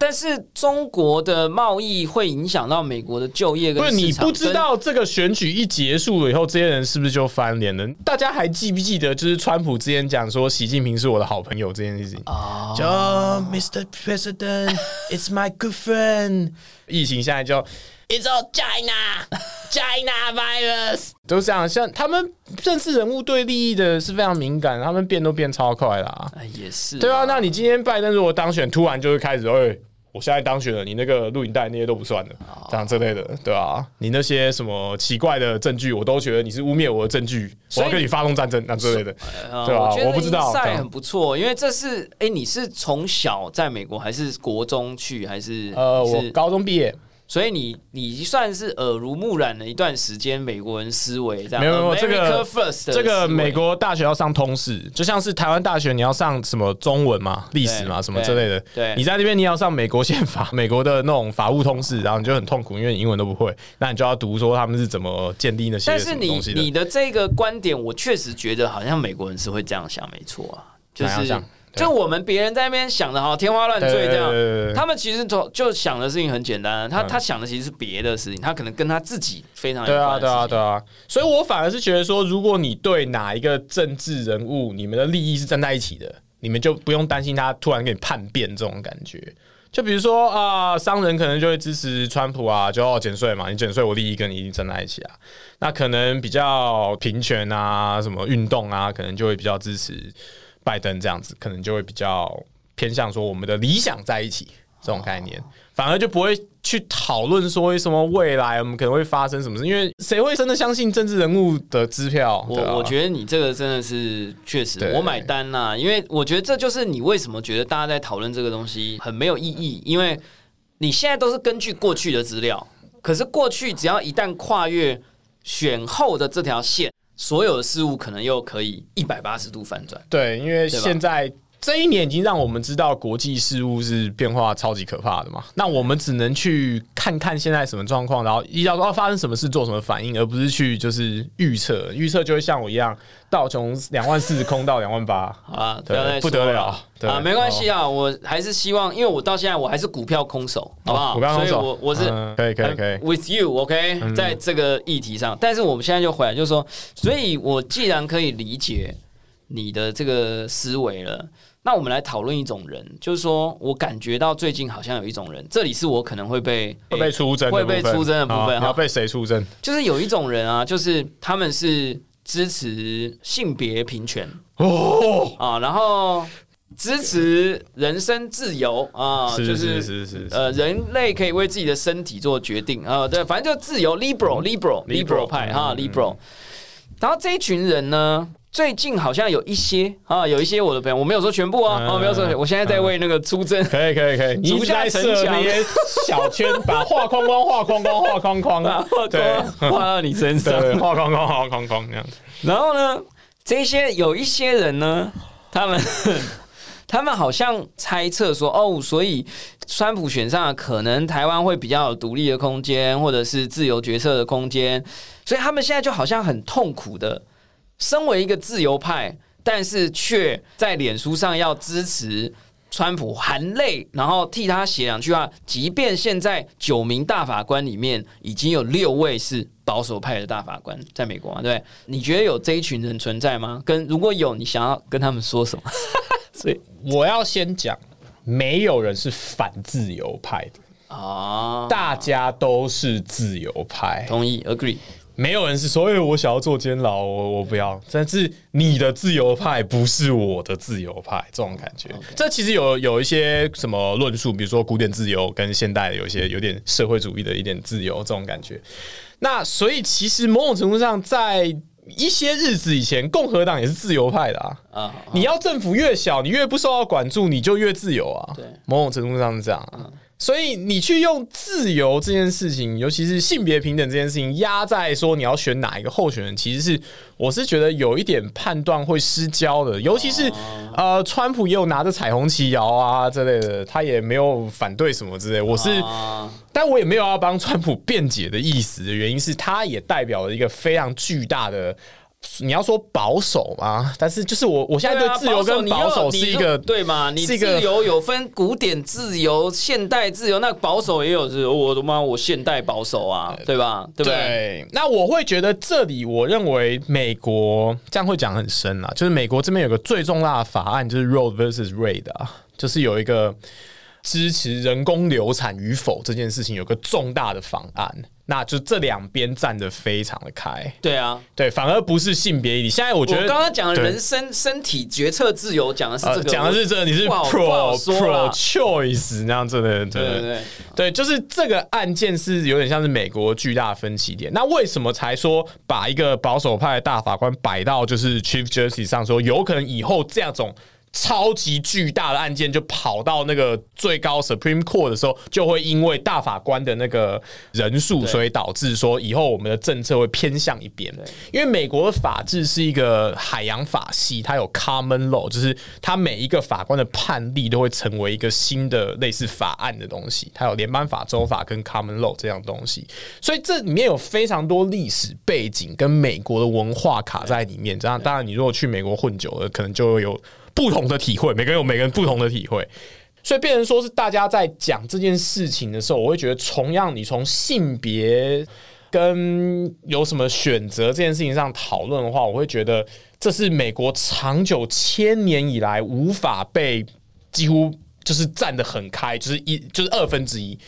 但是中国的贸易会影响到美国的就业跟不是你不知道这个选举一结束了以后，这些人是不是就翻脸了？大家还记不记得，就是川普之前讲说习近平是我的好朋友这件事情啊？叫 Mr. President，It's my good friend。疫情现在叫 It's all China，China virus，都是这样。像他们政治人物对利益的是非常敏感，他们变都变超快啦。也是对啊。那你今天拜登如果当选，突然就会开始哎。我现在当选了，你那个录影带那些都不算的，这样之类的，对吧？你那些什么奇怪的证据，我都觉得你是污蔑我的证据，我要跟你发动战争，那之类的，对吧？我不知道，赛很不错，因为这是哎，你是从小在美国还是国中去还是？呃，我高中毕业。所以你你算是耳濡目染了一段时间美国人思维，这样没有没有这个 first 这个美国大学要上通识，就像是台湾大学你要上什么中文嘛、历史嘛什么之类的。对，你在那边你要上美国宪法、美国的那种法务通识，然后你就很痛苦，因为你英文都不会，那你就要读说他们是怎么建立那些。但是你你的这个观点，我确实觉得好像美国人是会这样想，没错啊，就是。就我们别人在那边想的哈天花乱坠这样，他们其实就就想的事情很简单，他他想的其实是别的事情，他可能跟他自己非常对啊对啊对啊，所以我反而是觉得说，如果你对哪一个政治人物，你们的利益是站在一起的，你们就不用担心他突然给你叛变这种感觉。就比如说啊，商人可能就会支持川普啊，就要减税嘛，你减税，我利益跟你一定站在一起啊。那可能比较平权啊，什么运动啊，可能就会比较支持。拜登这样子可能就会比较偏向说我们的理想在一起这种概念，反而就不会去讨论说为什么未来我们可能会发生什么事，因为谁会真的相信政治人物的支票？我我觉得你这个真的是确实，我买单呐，因为我觉得这就是你为什么觉得大家在讨论这个东西很没有意义，因为你现在都是根据过去的资料，可是过去只要一旦跨越选后的这条线。所有的事物可能又可以一百八十度反转。对，因为现在这一年已经让我们知道国际事务是变化超级可怕的嘛。那我们只能去看看现在什么状况，然后一到要发生什么事做什么反应，而不是去就是预测。预测就会像我一样。道从两万四空到两万八，啊，不不得了啊！没关系啊，我还是希望，因为我到现在我还是股票空手，好不好？股票空手，所以我我是可以可以可以，with you，OK，在这个议题上。但是我们现在就回来，就是说，所以我既然可以理解你的这个思维了，那我们来讨论一种人，就是说我感觉到最近好像有一种人，这里是我可能会被会被出征会被出征的部分，要被谁出征？就是有一种人啊，就是他们是。支持性别平权哦，啊，然后支持人身自由啊，是就是是是是，呃，人类可以为自己的身体做决定啊，对，反正就自由，liberal liberal liberal 派哈嗯，liberal。然后这一群人呢，最近好像有一些啊，有一些我的朋友，我没有说全部哦，嗯。哦，没有说我现在在为那个出征。可以可以可以，足下城墙设那些小圈，把画框框画框框画框框，啊对。画到你身上，画框框画框框这样子。然后呢，这些有一些人呢，他们 他们好像猜测说，哦，所以川普选上了，可能台湾会比较有独立的空间，或者是自由决策的空间，所以他们现在就好像很痛苦的，身为一个自由派，但是却在脸书上要支持。川普含泪，然后替他写两句话。即便现在九名大法官里面已经有六位是保守派的大法官，在美国嘛，对不对？你觉得有这一群人存在吗？跟如果有，你想要跟他们说什么？所以我要先讲，没有人是反自由派的，啊，大家都是自由派。同意，agree。没有人是说，哎、我想要做监牢，我我不要。但是你的自由派不是我的自由派，这种感觉。这其实有有一些什么论述，比如说古典自由跟现代的有一些有点社会主义的一点自由这种感觉。那所以其实某种程度上，在一些日子以前，共和党也是自由派的啊。啊，你要政府越小，你越不受到管束，你就越自由啊。对某种程度上是这样啊。所以你去用自由这件事情，尤其是性别平等这件事情，压在说你要选哪一个候选人，其实是我是觉得有一点判断会失焦的。尤其是呃，川普也有拿着彩虹旗摇啊之类的，他也没有反对什么之类。我是，啊但我也没有要帮川普辩解的意思的原因是，他也代表了一个非常巨大的。你要说保守嘛，但是就是我我现在对自由跟保守是一个对嘛？你自由有分古典自由、现代自由，那保守也有是，我的妈，我现代保守啊，对吧？对不对？对，那我会觉得这里，我认为美国这样会讲很深啊，就是美国这边有个最重大的法案，就是 Roe vs. Wade 啊，就是有一个支持人工流产与否这件事情有个重大的方案，那就这两边站得非常的开，对啊，对，反而不是性别议题。现在我觉我得刚刚讲的人身身体决策自由，讲的是呃这个，讲的是这，你是 pro pro choice 那样子的，对对对对。对，就是这个案件是有点像是美国巨大分歧点。那为什么才说把一个保守派的大法官摆到就是 Chief Justice 上说，有可能以后这样种超级巨大的案件就跑到那个最高 Supreme Court 的时候，就会因为大法官的那个人数，所以导致说以后我们的政策会偏向一边。因为美国的法治是一个海洋法系，它有 Common Law，就是它每一个法官的判例都会成为一个新的类似法案的东西，它有联邦法、州法跟 Common Law 这样东西，所以这里面有非常多历史背景跟美国的文化卡在里面。这样，当然你如果去美国混久了，可能就会有不同的体会，每个人有每个人不同的体会。所以变成说是大家在讲这件事情的时候，我会觉得同样你从性别跟有什么选择这件事情上讨论的话，我会觉得这是美国长久千年以来无法被几乎就是站得很开，就是一就是二分之一。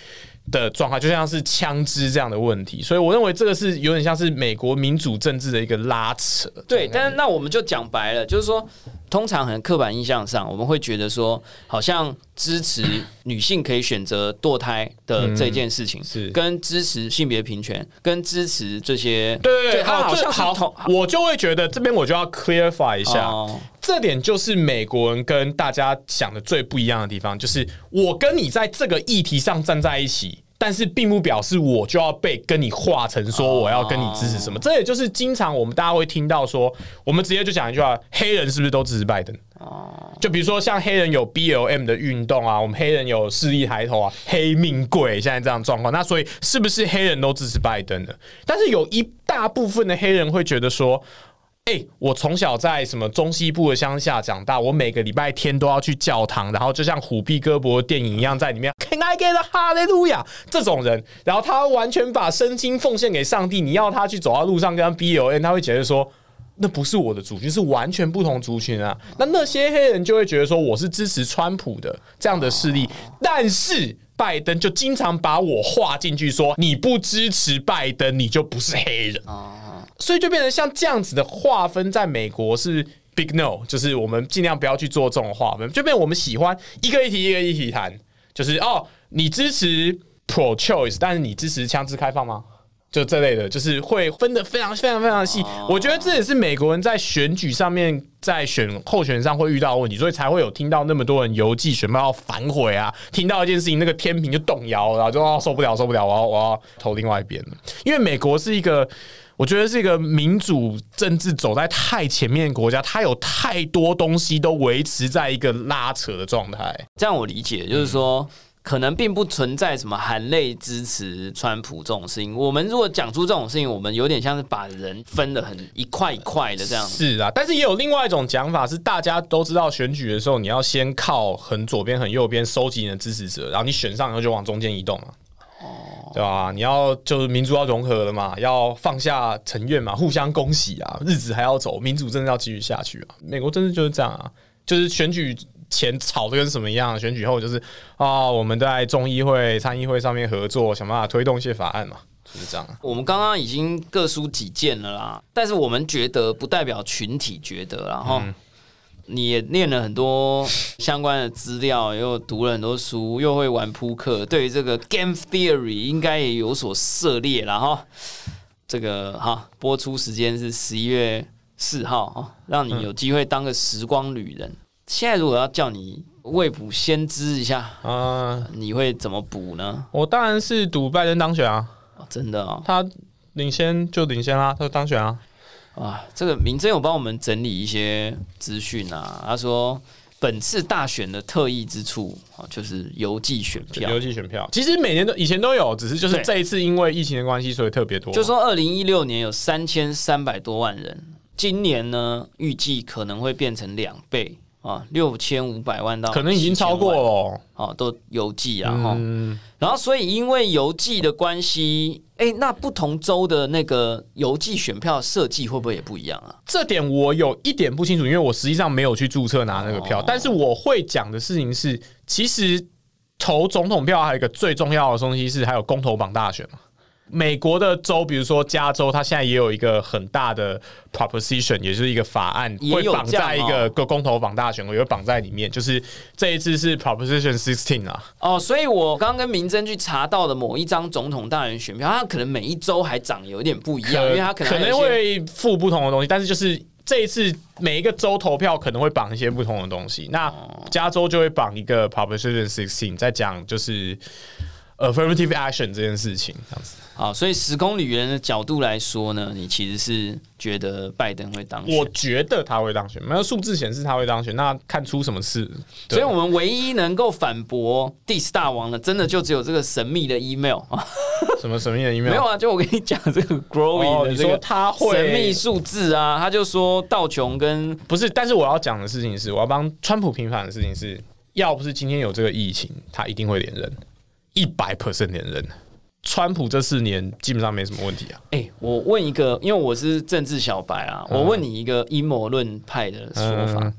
的状况就像是枪支这样的问题，所以我认为这个是有点像是美国民主政治的一个拉扯。对，但是那我们就讲白了，就是说，通常很刻板印象上，我们会觉得说，好像支持女性可以选择堕胎的这件事情，是跟支持性别平权，跟支持这些，对对对，它好像好我就会觉得这边我就要 clarify 一下，哦这点就是美国人跟大家想的最不一样的地方，就是我跟你在这个议题上站在一起。但是并不表示我就要被跟你划成说我要跟你支持什么，这也就是经常我们大家会听到说，我们直接就讲一句话：黑人是不是都支持拜登？哦就比如说像黑人有 BLM 的运动啊，我们黑人有势力抬头啊，黑命贵现在这样状况，那所以是不是黑人都支持拜登的？但是有一大部分的黑人会觉得说。哎、我从小在什么中西部的乡下长大，我每个礼拜天都要去教堂，然后就像虎臂哥伯的电影一样，在里面 Can I get a Hallelujah 这种人，然后他完全把身心奉献给上帝，你要他去走到路上跟他 BLN，他会觉得说。那不是我的族群，是完全不同族群啊。那那些黑人就会觉得说，我是支持川普的这样的势力，但是拜登就经常把我划进去，说你不支持拜登，你就不是黑人。所以就变成像这样子的划分，在美国是 big no，就是我们尽量不要去做这种划分，就变我们喜欢一个议题一个议题谈，就是哦，你支持 pro choice，但是你支持枪支开放吗？就这类的，就是会分的非常非常非常细。我觉得这也是美国人在选举上面，在选候选人上会遇到的问题，所以才会有听到那么多人邮寄选票要反悔啊。听到一件事情，那个天平就动摇，然后就哦受不了受不了，我要我要投另外一边了。因为美国是一个，我觉得这个民主政治走在太前面的国家，它有太多东西都维持在一个拉扯的状态。这样我理解，就是说。可能并不存在什么含泪支持川普这种事情。我们如果讲出这种事情，我们有点像是把人分的很一块一块的这样。是啊，但是也有另外一种讲法，是大家都知道选举的时候，你要先靠很左边、很右边收集你的支持者，然后你选上以后就往中间移动了。哦，对吧？你要就是民主要融合了嘛，要放下成怨嘛，互相恭喜啊，日子还要走，民主真的要继续下去啊。美国政治就是这样啊，就是选举。前吵的跟什么一样？选举后就是啊，我们在众议会、参议会上面合作，想办法推动一些法案嘛，就是这样。我们刚刚已经各抒己见了啦，但是我们觉得不代表群体觉得，然后你也念了很多相关的资料，又读了很多书，又会玩扑克，对于这个 game theory 应该也有所涉猎了哈。这个哈，播出时间是十一月四号啊，让你有机会当个时光旅人。现在如果要叫你未卜先知一下啊，你会怎么补呢？我当然是赌拜登当选啊！真的啊，他领先就领先啦，他当选啊！啊，这个明真有帮我们整理一些资讯啊。他说，本次大选的特异之处啊，就是邮寄选票。邮寄选票其实每年都以前都有，只是就是这一次因为疫情的关系，所以特别多。就说二零一六年有三千三百多万人，今年呢预计可能会变成两倍。啊，六千五百万到可能已经超过了。哦，都邮寄啊哈，然后所以因为邮寄的关系，哎，那不同州的那个邮寄选票设计会不会也不一样啊？这点我有一点不清楚，因为我实际上没有去注册拿那个票，但是我会讲的事情是，其实投总统票还有一个最重要的东西是，还有公投榜大选嘛。美国的州，比如说加州，它现在也有一个很大的 proposition，也就是一个法案，会绑在一个个公投绑大选，也会绑在里面。就是这一次是 proposition sixteen 啊。哦，所以我刚刚跟明真去查到的某一张总统大选选票，它可能每一周还长有点不一样，因为它可能可能会附不同的东西。但是就是这一次每一个州投票可能会绑一些不同的东西。那加州就会绑一个 proposition sixteen，在讲就是 affirmative action 这件事情，这样子。好，所以时空旅人的角度来说呢，你其实是觉得拜登会当选？我觉得他会当选，没有数字显示他会当选，那看出什么事？所以我们唯一能够反驳 Dis 大王的，真的就只有这个神秘的 email 啊！什么神秘的 email？没有啊，就我跟你讲这个 Growing 的这个他会神秘数字啊，他就说道琼跟不是，但是我要讲的事情是，我要帮川普平反的事情是，要不是今天有这个疫情，他一定会连任，一百 percent 连任。川普这四年基本上没什么问题啊。哎，我问一个，因为我是政治小白啊，我问你一个阴谋论派的说法。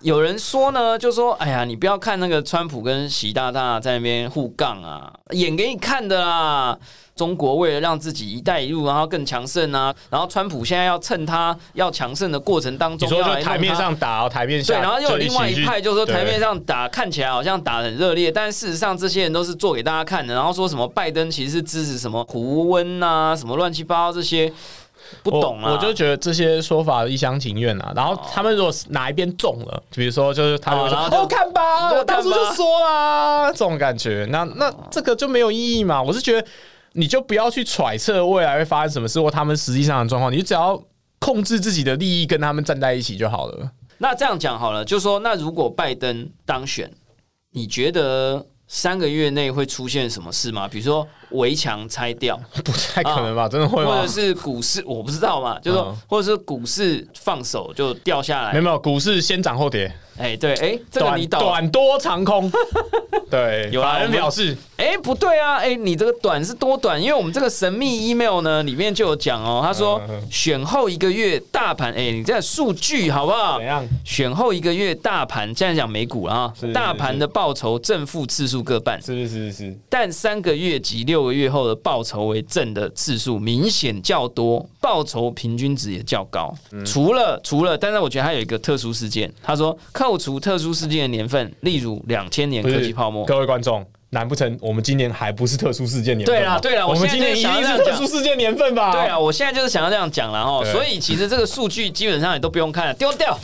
有人说呢，就说：“哎呀，你不要看那个川普跟习大大在那边互杠啊，演给你看的啦。”中国为了让自己“一带一路”然后更强盛啊，然后川普现在要趁他要强盛的过程当中，你说台面上打，哦台面下对，然后又有另外一派，就是说台面上打看起来好像打很热烈，但事实上这些人都是做给大家看的。然后说什么拜登其实是支持什么胡温啊，什么乱七八糟这些，不懂啊。我就觉得这些说法一厢情愿啊。然后他们如果哪一边中了，比如说就是他们说好看吧，我当初就说啦，这种感觉，那那这个就没有意义嘛。我是觉得。你就不要去揣测未来会发生什么事或他们实际上的状况，你只要控制自己的利益，跟他们站在一起就好了。那这样讲好了，就说那如果拜登当选，你觉得三个月内会出现什么事吗？比如说围墙拆掉，不太可能吧？真的会吗或者？是股市，我不知道嘛，就是说嗯，或者是股市放手就掉下来没有，没有，股市先涨后跌，哎，对，哎，这个你短懂，短多长空。对，有人表示，哎，不对啊，哎，你这个短是多短？因为我们这个神秘 email 呢，里面就有讲哦，他说选后一个月大盘，哎，你这数据好不好怎？样？选后一个月大盘，现在讲美股了啊是是，大盘的报酬正负次数各半，是是是是，但三个月及六个月后的报酬为正的次数明显较多，报酬平均值也较高。嗯除了除了，但是我觉得还有一个特殊事件，他说扣除特殊事件的年份，例如两千年科技泡沫。各位观众，难不成我们今年还不是特殊事件年份吗？对啦对啦我们今年一定是特殊事件年份吧？对啊，，我现在就是想要这样讲了哈，对所以其实这个数据基本上也都不用看了，丢掉，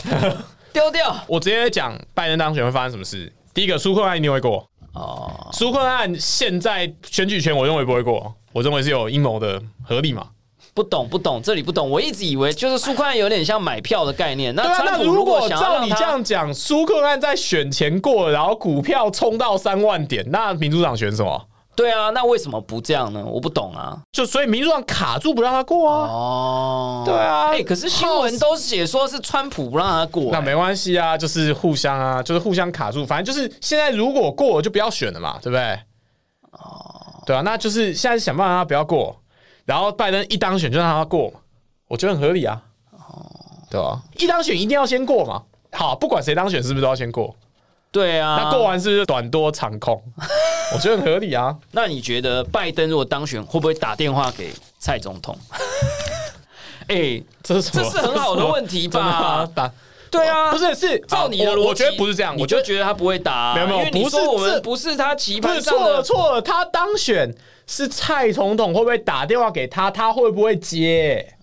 丢掉。我直接讲拜登当选会发生什么事。第一个，纾困案一定会过。哦，苏克案现在选举权，我认为不会过，我认为是有阴谋的，合理嘛？不懂不懂，这里不懂。我一直以为就是苏克案有点像买票的概念。那对啊，那如果果照你这样讲，苏克案在选前过，然后股票冲到三万点，那民主党选什么？对啊，那为什么不这样呢？我不懂啊。就所以民主党卡住不让他过啊。哦，对啊哎、可是新闻都写说是川普不让他过、那没关系啊，就是互相啊，就是互相卡住，反正就是现在如果过了就不要选了嘛，对不对？哦，对啊，那就是现在想办法让他不要过，然后拜登一当选就让他过，我觉得很合理啊。哦，对啊、一当选一定要先过嘛。好，不管谁当选，是不是都要先过？对啊，那过完是不是短多长空？我觉得很合理啊。那你觉得拜登如果当选，会不会打电话给蔡总统？哎、这是？这是很好的问题吧？打对啊，不是是照你的逻辑，我我觉得不是这样，我就觉得他不会打啊、没有没有不是我们不是他棋不是错了。错了，他当选是蔡总统会不会打电话给他？他会不会接？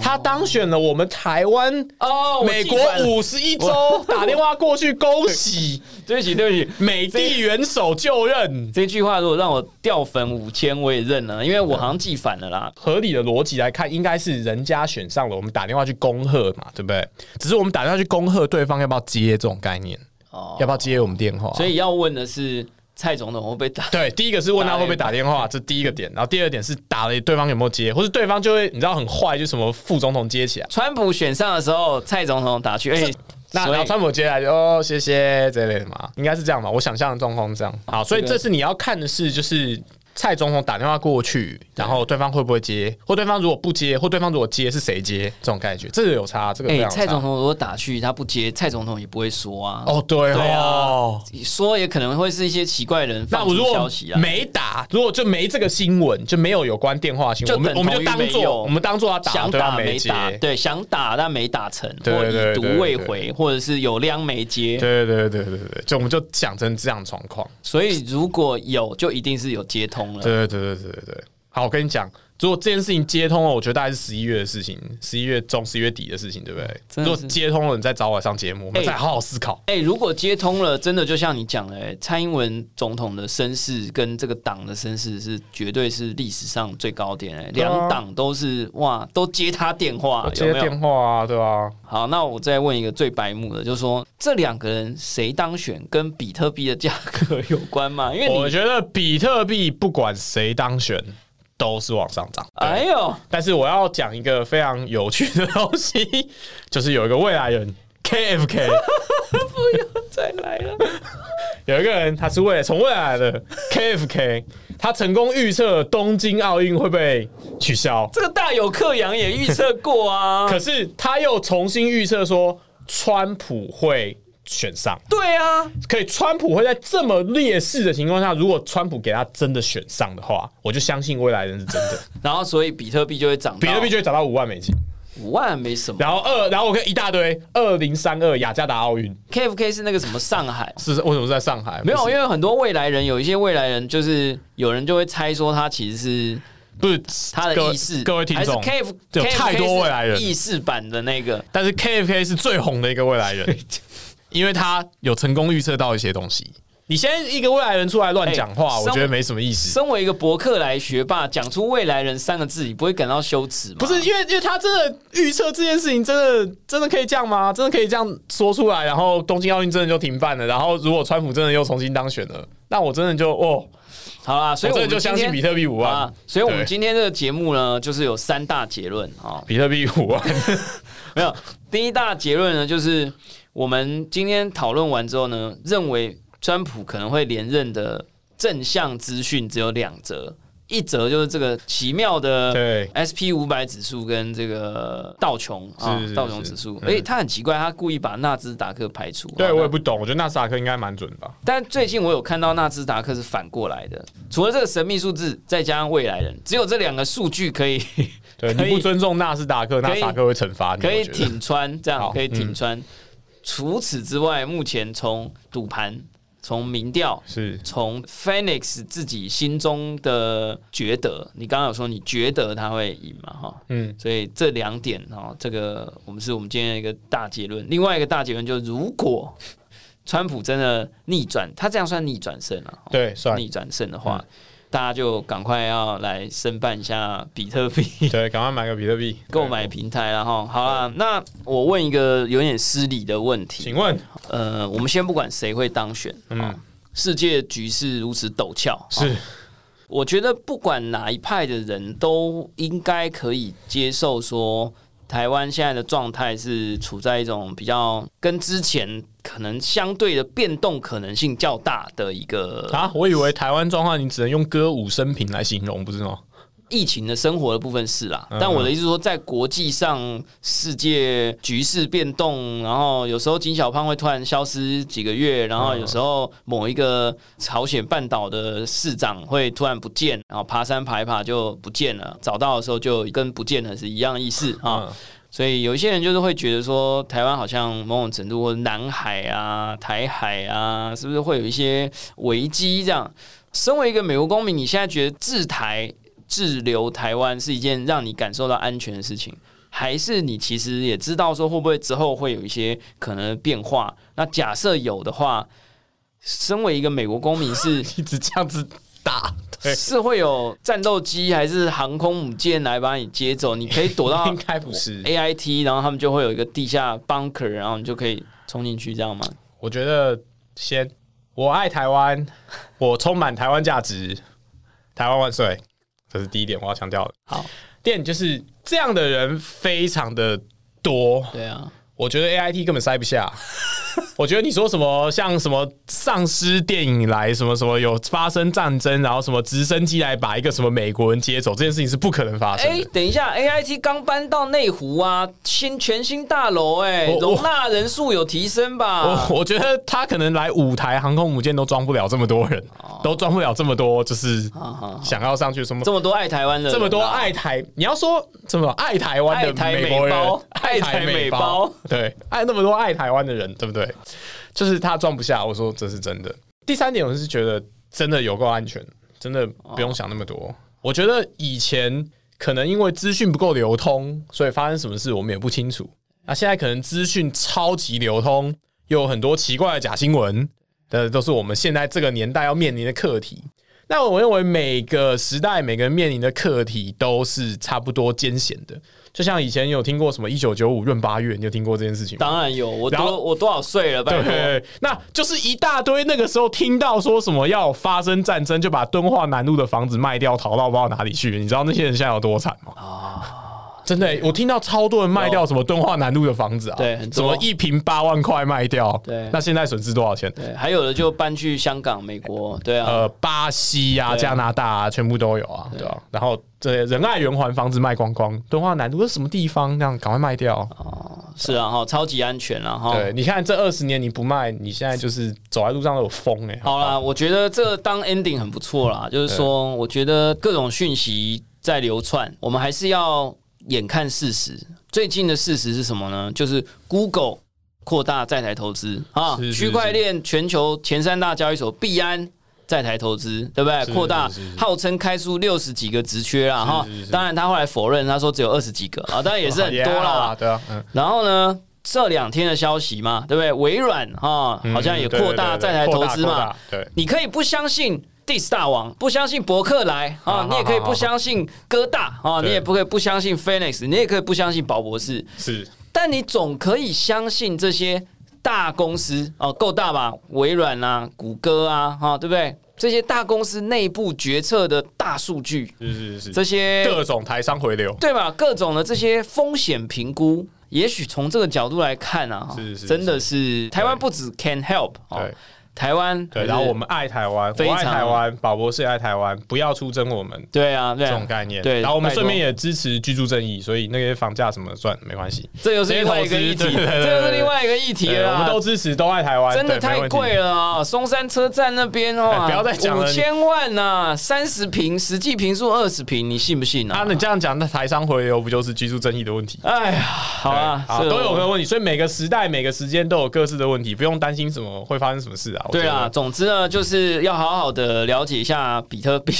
他当选了，我们台湾。哦，美国五十一州打电话过去恭喜 对不起对不起，美帝元首就任，这句话如果让我掉粉五千，我也认了，因为我好像记反了啦。合理的逻辑来看，应该是人家选上了，我们打电话去恭贺嘛，对不对？只是我们打电话去恭贺对方要不要接这种概念，哦要不要接我们电话？所以要问的是蔡总统会不会打？对，第一个是问他会不会打电话，这第一个点。然后第二点是打了对方有没有接，或是对方就会你知道很坏，就什么副总统接起来，川普选上的时候，蔡总统打去，哎、那然后川普接下来就哦谢谢这类的嘛，应该是这样吧？我想象的状况是这样。好，所以这个这次你要看的是就是。蔡总统打电话过去，然后对方会不会接，或对方如果不接，或对方如果接是谁接，这种感觉，这个有差，这个蔡总统如果打去他不接，蔡总统也不会说啊。哦，对对哦啊，说也可能会是一些奇怪的人放出消息啊。没打，如果就没这个新闻，就没有有关电话新闻，我们就我们就当做我们当做他打，想打没打，对，想打但没打成，对或已读未回，或者是有量没接。对对对对对对，就我们就想成这样的状况。所以如果有，就一定是有接对对对对对对对。好，我跟你讲，如果这件事情接通了，我觉得大概是十一月的事情，十一月中、十一月底的事情，对不对？如果接通了，你再找我上节目，我们哎再好好思考。哎、如果接通了，真的就像你讲的、哎，蔡英文总统的身世跟这个党的身世是绝对是历史上最高点、哎，啊两党都是哇，都接他电话，有接？电话啊，对吧？好，那我再问一个最白目的，就是说这两个人谁当选跟比特币的价格有关吗？因为，我觉得比特币不管谁当选都是往上涨。对。哎呦，但是我要讲一个非常有趣的东西，就是有一个未来人 KFK，不要再来了，有一个人他是未来从未来来的 KFK，他成功预测东京奥运会被取消，这个大有克洋也预测过啊。可是他又重新预测说川普会选上。对啊，可以，川普会在这么劣势的情况下，如果川普给他真的选上的话，我就相信未来人是真的，然后所以比特币就会涨，比特币就会涨到五万美金。五万没什么。然后二，然后我看一大堆，二零三二雅加达奥运 KFK 是那个什么上海。是为什么是在上海？没有，因为很多未来人，有一些未来人，就是有人就会猜说他其实是不是他的意识，各位听众 KF 有太多未来人意识版的那个，但是 KFK 是最红的一个未来人，因为他有成功预测到一些东西。你现在一个未来人出来乱讲话，哎我觉得没什么意思。身为一个博客来学霸，讲出未来人三个字，你不会感到羞耻吗？不是因为，因为他真的预测这件事情，真的真的可以这样吗？真的可以这样说出来？然后东京奥运真的就停办了，然后如果川普真的又重新当选了，那我真的就哦，好啦，所以我我们就相信比特币五万啊，，所以我们今天这个节目呢，就是有三大结论啊。比特币五万，没有，第一大结论呢，就是我们今天讨论完之后呢，认为川普可能会连任的正向资讯只有两则，一则就是这个奇妙的对 S P 五百指数跟这个道琼啊道琼指数，嗯而且他很奇怪，他故意把纳斯达克排除。对啊我也不懂，我觉得纳斯达克应该蛮准吧。但最近我有看到纳斯达克是反过来的，除了这个神秘数字，再加上未来人，只有这两个数据可以对，你不尊重纳斯达克，纳斯达克会惩罚你。可以挺穿，这样可以挺穿。除此之外，目前从赌盘、从民调、是从 Phoenix 自己心中的觉得，你刚刚有说你觉得他会赢嘛？哈，嗯，所以这两点哈，这个我们是我们今天的一个大结论。另外一个大结论就是，如果川普真的逆转，他这样算逆转胜了、对，算逆转胜的话，嗯大家就赶快要来申办一下比特币。对，赶快买个比特币。购买平台然后好啦，那我问一个有点失礼的问题。请，问。呃，我们先不管谁会当选，世界局势如此陡峭，是。我觉得不管哪一派的人都应该可以接受说，台湾现在的状态是处在一种比较跟之前可能相对的变动可能性较大的一个啊，我以为台湾状况你只能用歌舞升平来形容，不是吗？疫情的生活的部分是啦，嗯但我的意思是说，在国际上世界局势变动，然后有时候金小胖会突然消失几个月，然后有时候某一个朝鲜半岛的市长会突然不见，然后爬山爬一爬就不见了，找到的时候就跟不见了是一样意思啊。嗯，所以有一些人就是会觉得说，台湾好像某种程度或者南海啊、台海啊，是不是会有一些危机？这样，身为一个美国公民，你现在觉得制台、滞留台湾是一件让你感受到安全的事情，还是你其实也知道说会不会之后会有一些可能的变化？那假设有的话，身为一个美国公民是 一直这样子打，对，是会有战斗机还是航空母舰来把你接走？你可以躲到 应该不是。A I T，然后他们就会有一个地下 bunker，然后你就可以冲进去，这样吗？我觉得先，我爱台湾，我充满台湾价值，台湾万岁，这是第一点我要强调的。好，第二点就是这样的人非常的多，对啊，我觉得 A I T 根本塞不下。我觉得你说什么像什么丧尸电影来什么什么有发生战争，然后什么直升机来把一个什么美国人接走，这件事情是不可能发生哎、的。等一下，A I T 刚搬到内湖啊，新全新大楼、哎，容纳人数有提升吧？我我觉得他可能来五台航空母舰都装不了这么多人，都装不了这么多，就是想要上去什么这么多爱台湾的这么多爱台，你要说什么爱台湾的台美国人爱台美爱台美包包，对，爱那么多爱台湾的人，对不对？就是他装不下，我说这是真的。第三点，我是觉得真的有够安全，真的不用想那么多。我觉得以前可能因为资讯不够流通，所以发生什么事我们也不清楚。那现在可能资讯超级流通，有很多奇怪的假新闻，的都是我们现在这个年代要面临的课题。那我认为每个时代每个人面临的课题都是差不多艰险的，就像以前有听过什么一九九五闰八月，你有听过这件事情吗？当然有，我然后多我多少岁了？拜托，对，那就是一大堆那个时候听到说什么要发生战争，就把敦化南路的房子卖掉，逃到不知道哪里去。你知道那些人现在有多惨吗？真的欸、我听到超多人卖掉什么敦化南路的房子啊，对很多什么一平八万块卖掉，对那现在损失多少钱？对，还有的就搬去香港、美国，对啊，呃，巴西啊、对啊加拿大啊，全部都有啊，对啊、然后这仁爱圆环房子卖光光，敦化南路是什么地方？这样赶快卖掉哦。是啊，哈，超级安全了哈。对，你看这二十年你不卖，你现在就是走在路上都有风哎、好啦，我觉得这当 ending 很不错啦。就是说，我觉得各种讯息在流窜，我们还是要眼看事实。最近的事实是什么呢？就是 Google 扩大在台投资啊，区块链全球前三大交易所币安。在台投资，对不对？是扩大号称开出六十几个职缺啦，哈当然，他后来否认，他说只有二十几个啊，当然也是很多 啦。对啊，嗯，然后呢，这两天的消息嘛，对不对？微软哈，好像也扩大在台投资嘛。，对，你可以不相信 Diss 大王，不相信博客来啊好，你也可以不相信哥大啊，你也不可以不相信 Phoenix，你也可以不相信宝博士，是。但你总可以相信这些大公司哦，够大吧？微软啊、谷歌啊，哈，对不对？这些大公司内部决策的大数据，是是是，这些各种台商回流，对吧？各种的这些风险评估，也许从这个角度来看啊，是是真的是。台湾不止 can help 哦对，台湾对，然后我们爱台湾，爱台湾，宝博士也爱台湾，不要出征我们对啊，对啊这种概念。对然后我们顺便也支持居住正义，所以那些房价什么算没关系。这又是另外一个议题，这又是另外一个议题了啊。我们都支持，都爱台湾，真的太贵了啊！松山车站那边哦哎，不要再讲了五千万呐，三十平，实际平数二十平，你信不信啊，啊？你这样讲，那台商回流不就是居住正义的问题？哎呀，好啊，都有个问题，所以每个时代、每个时间都有各自的问题，不用担心什么会发生什么事啊。对啦，，总之呢，就是要好好的了解一下比特币。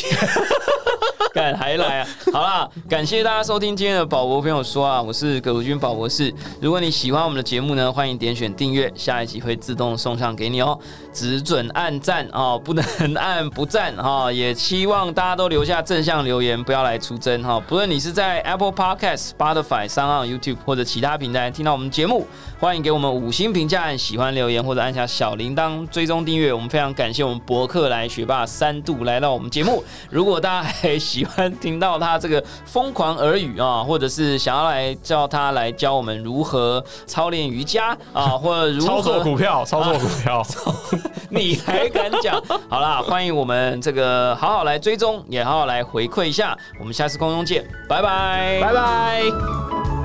敢还来啊！好啦，感谢大家收听今天的宝博朋友说啊，我是葛如君宝博士。如果你喜欢我们的节目呢，欢迎点选订阅，下一集会自动送上给你哦。只准按赞哦，不能按不赞哈、也希望大家都留下正向留言，不要来出征哈、不论你是在 Apple Podcast、Spotify、s o n YouTube 或者其他平台听到我们节目，欢迎给我们五星评价、按喜欢留言或者按下小铃铛追踪订阅。我们非常感谢我们博客来学霸三度来到我们节目。如果大家还喜欢听到他这个疯狂耳语啊，或者是想要来叫他来教我们如何操练瑜伽啊，或者如何操作股票，操作股票，你还敢讲？好啦，欢迎我们这个好好来追踪，也好好来回馈一下。我们下次空中见，拜拜，拜拜。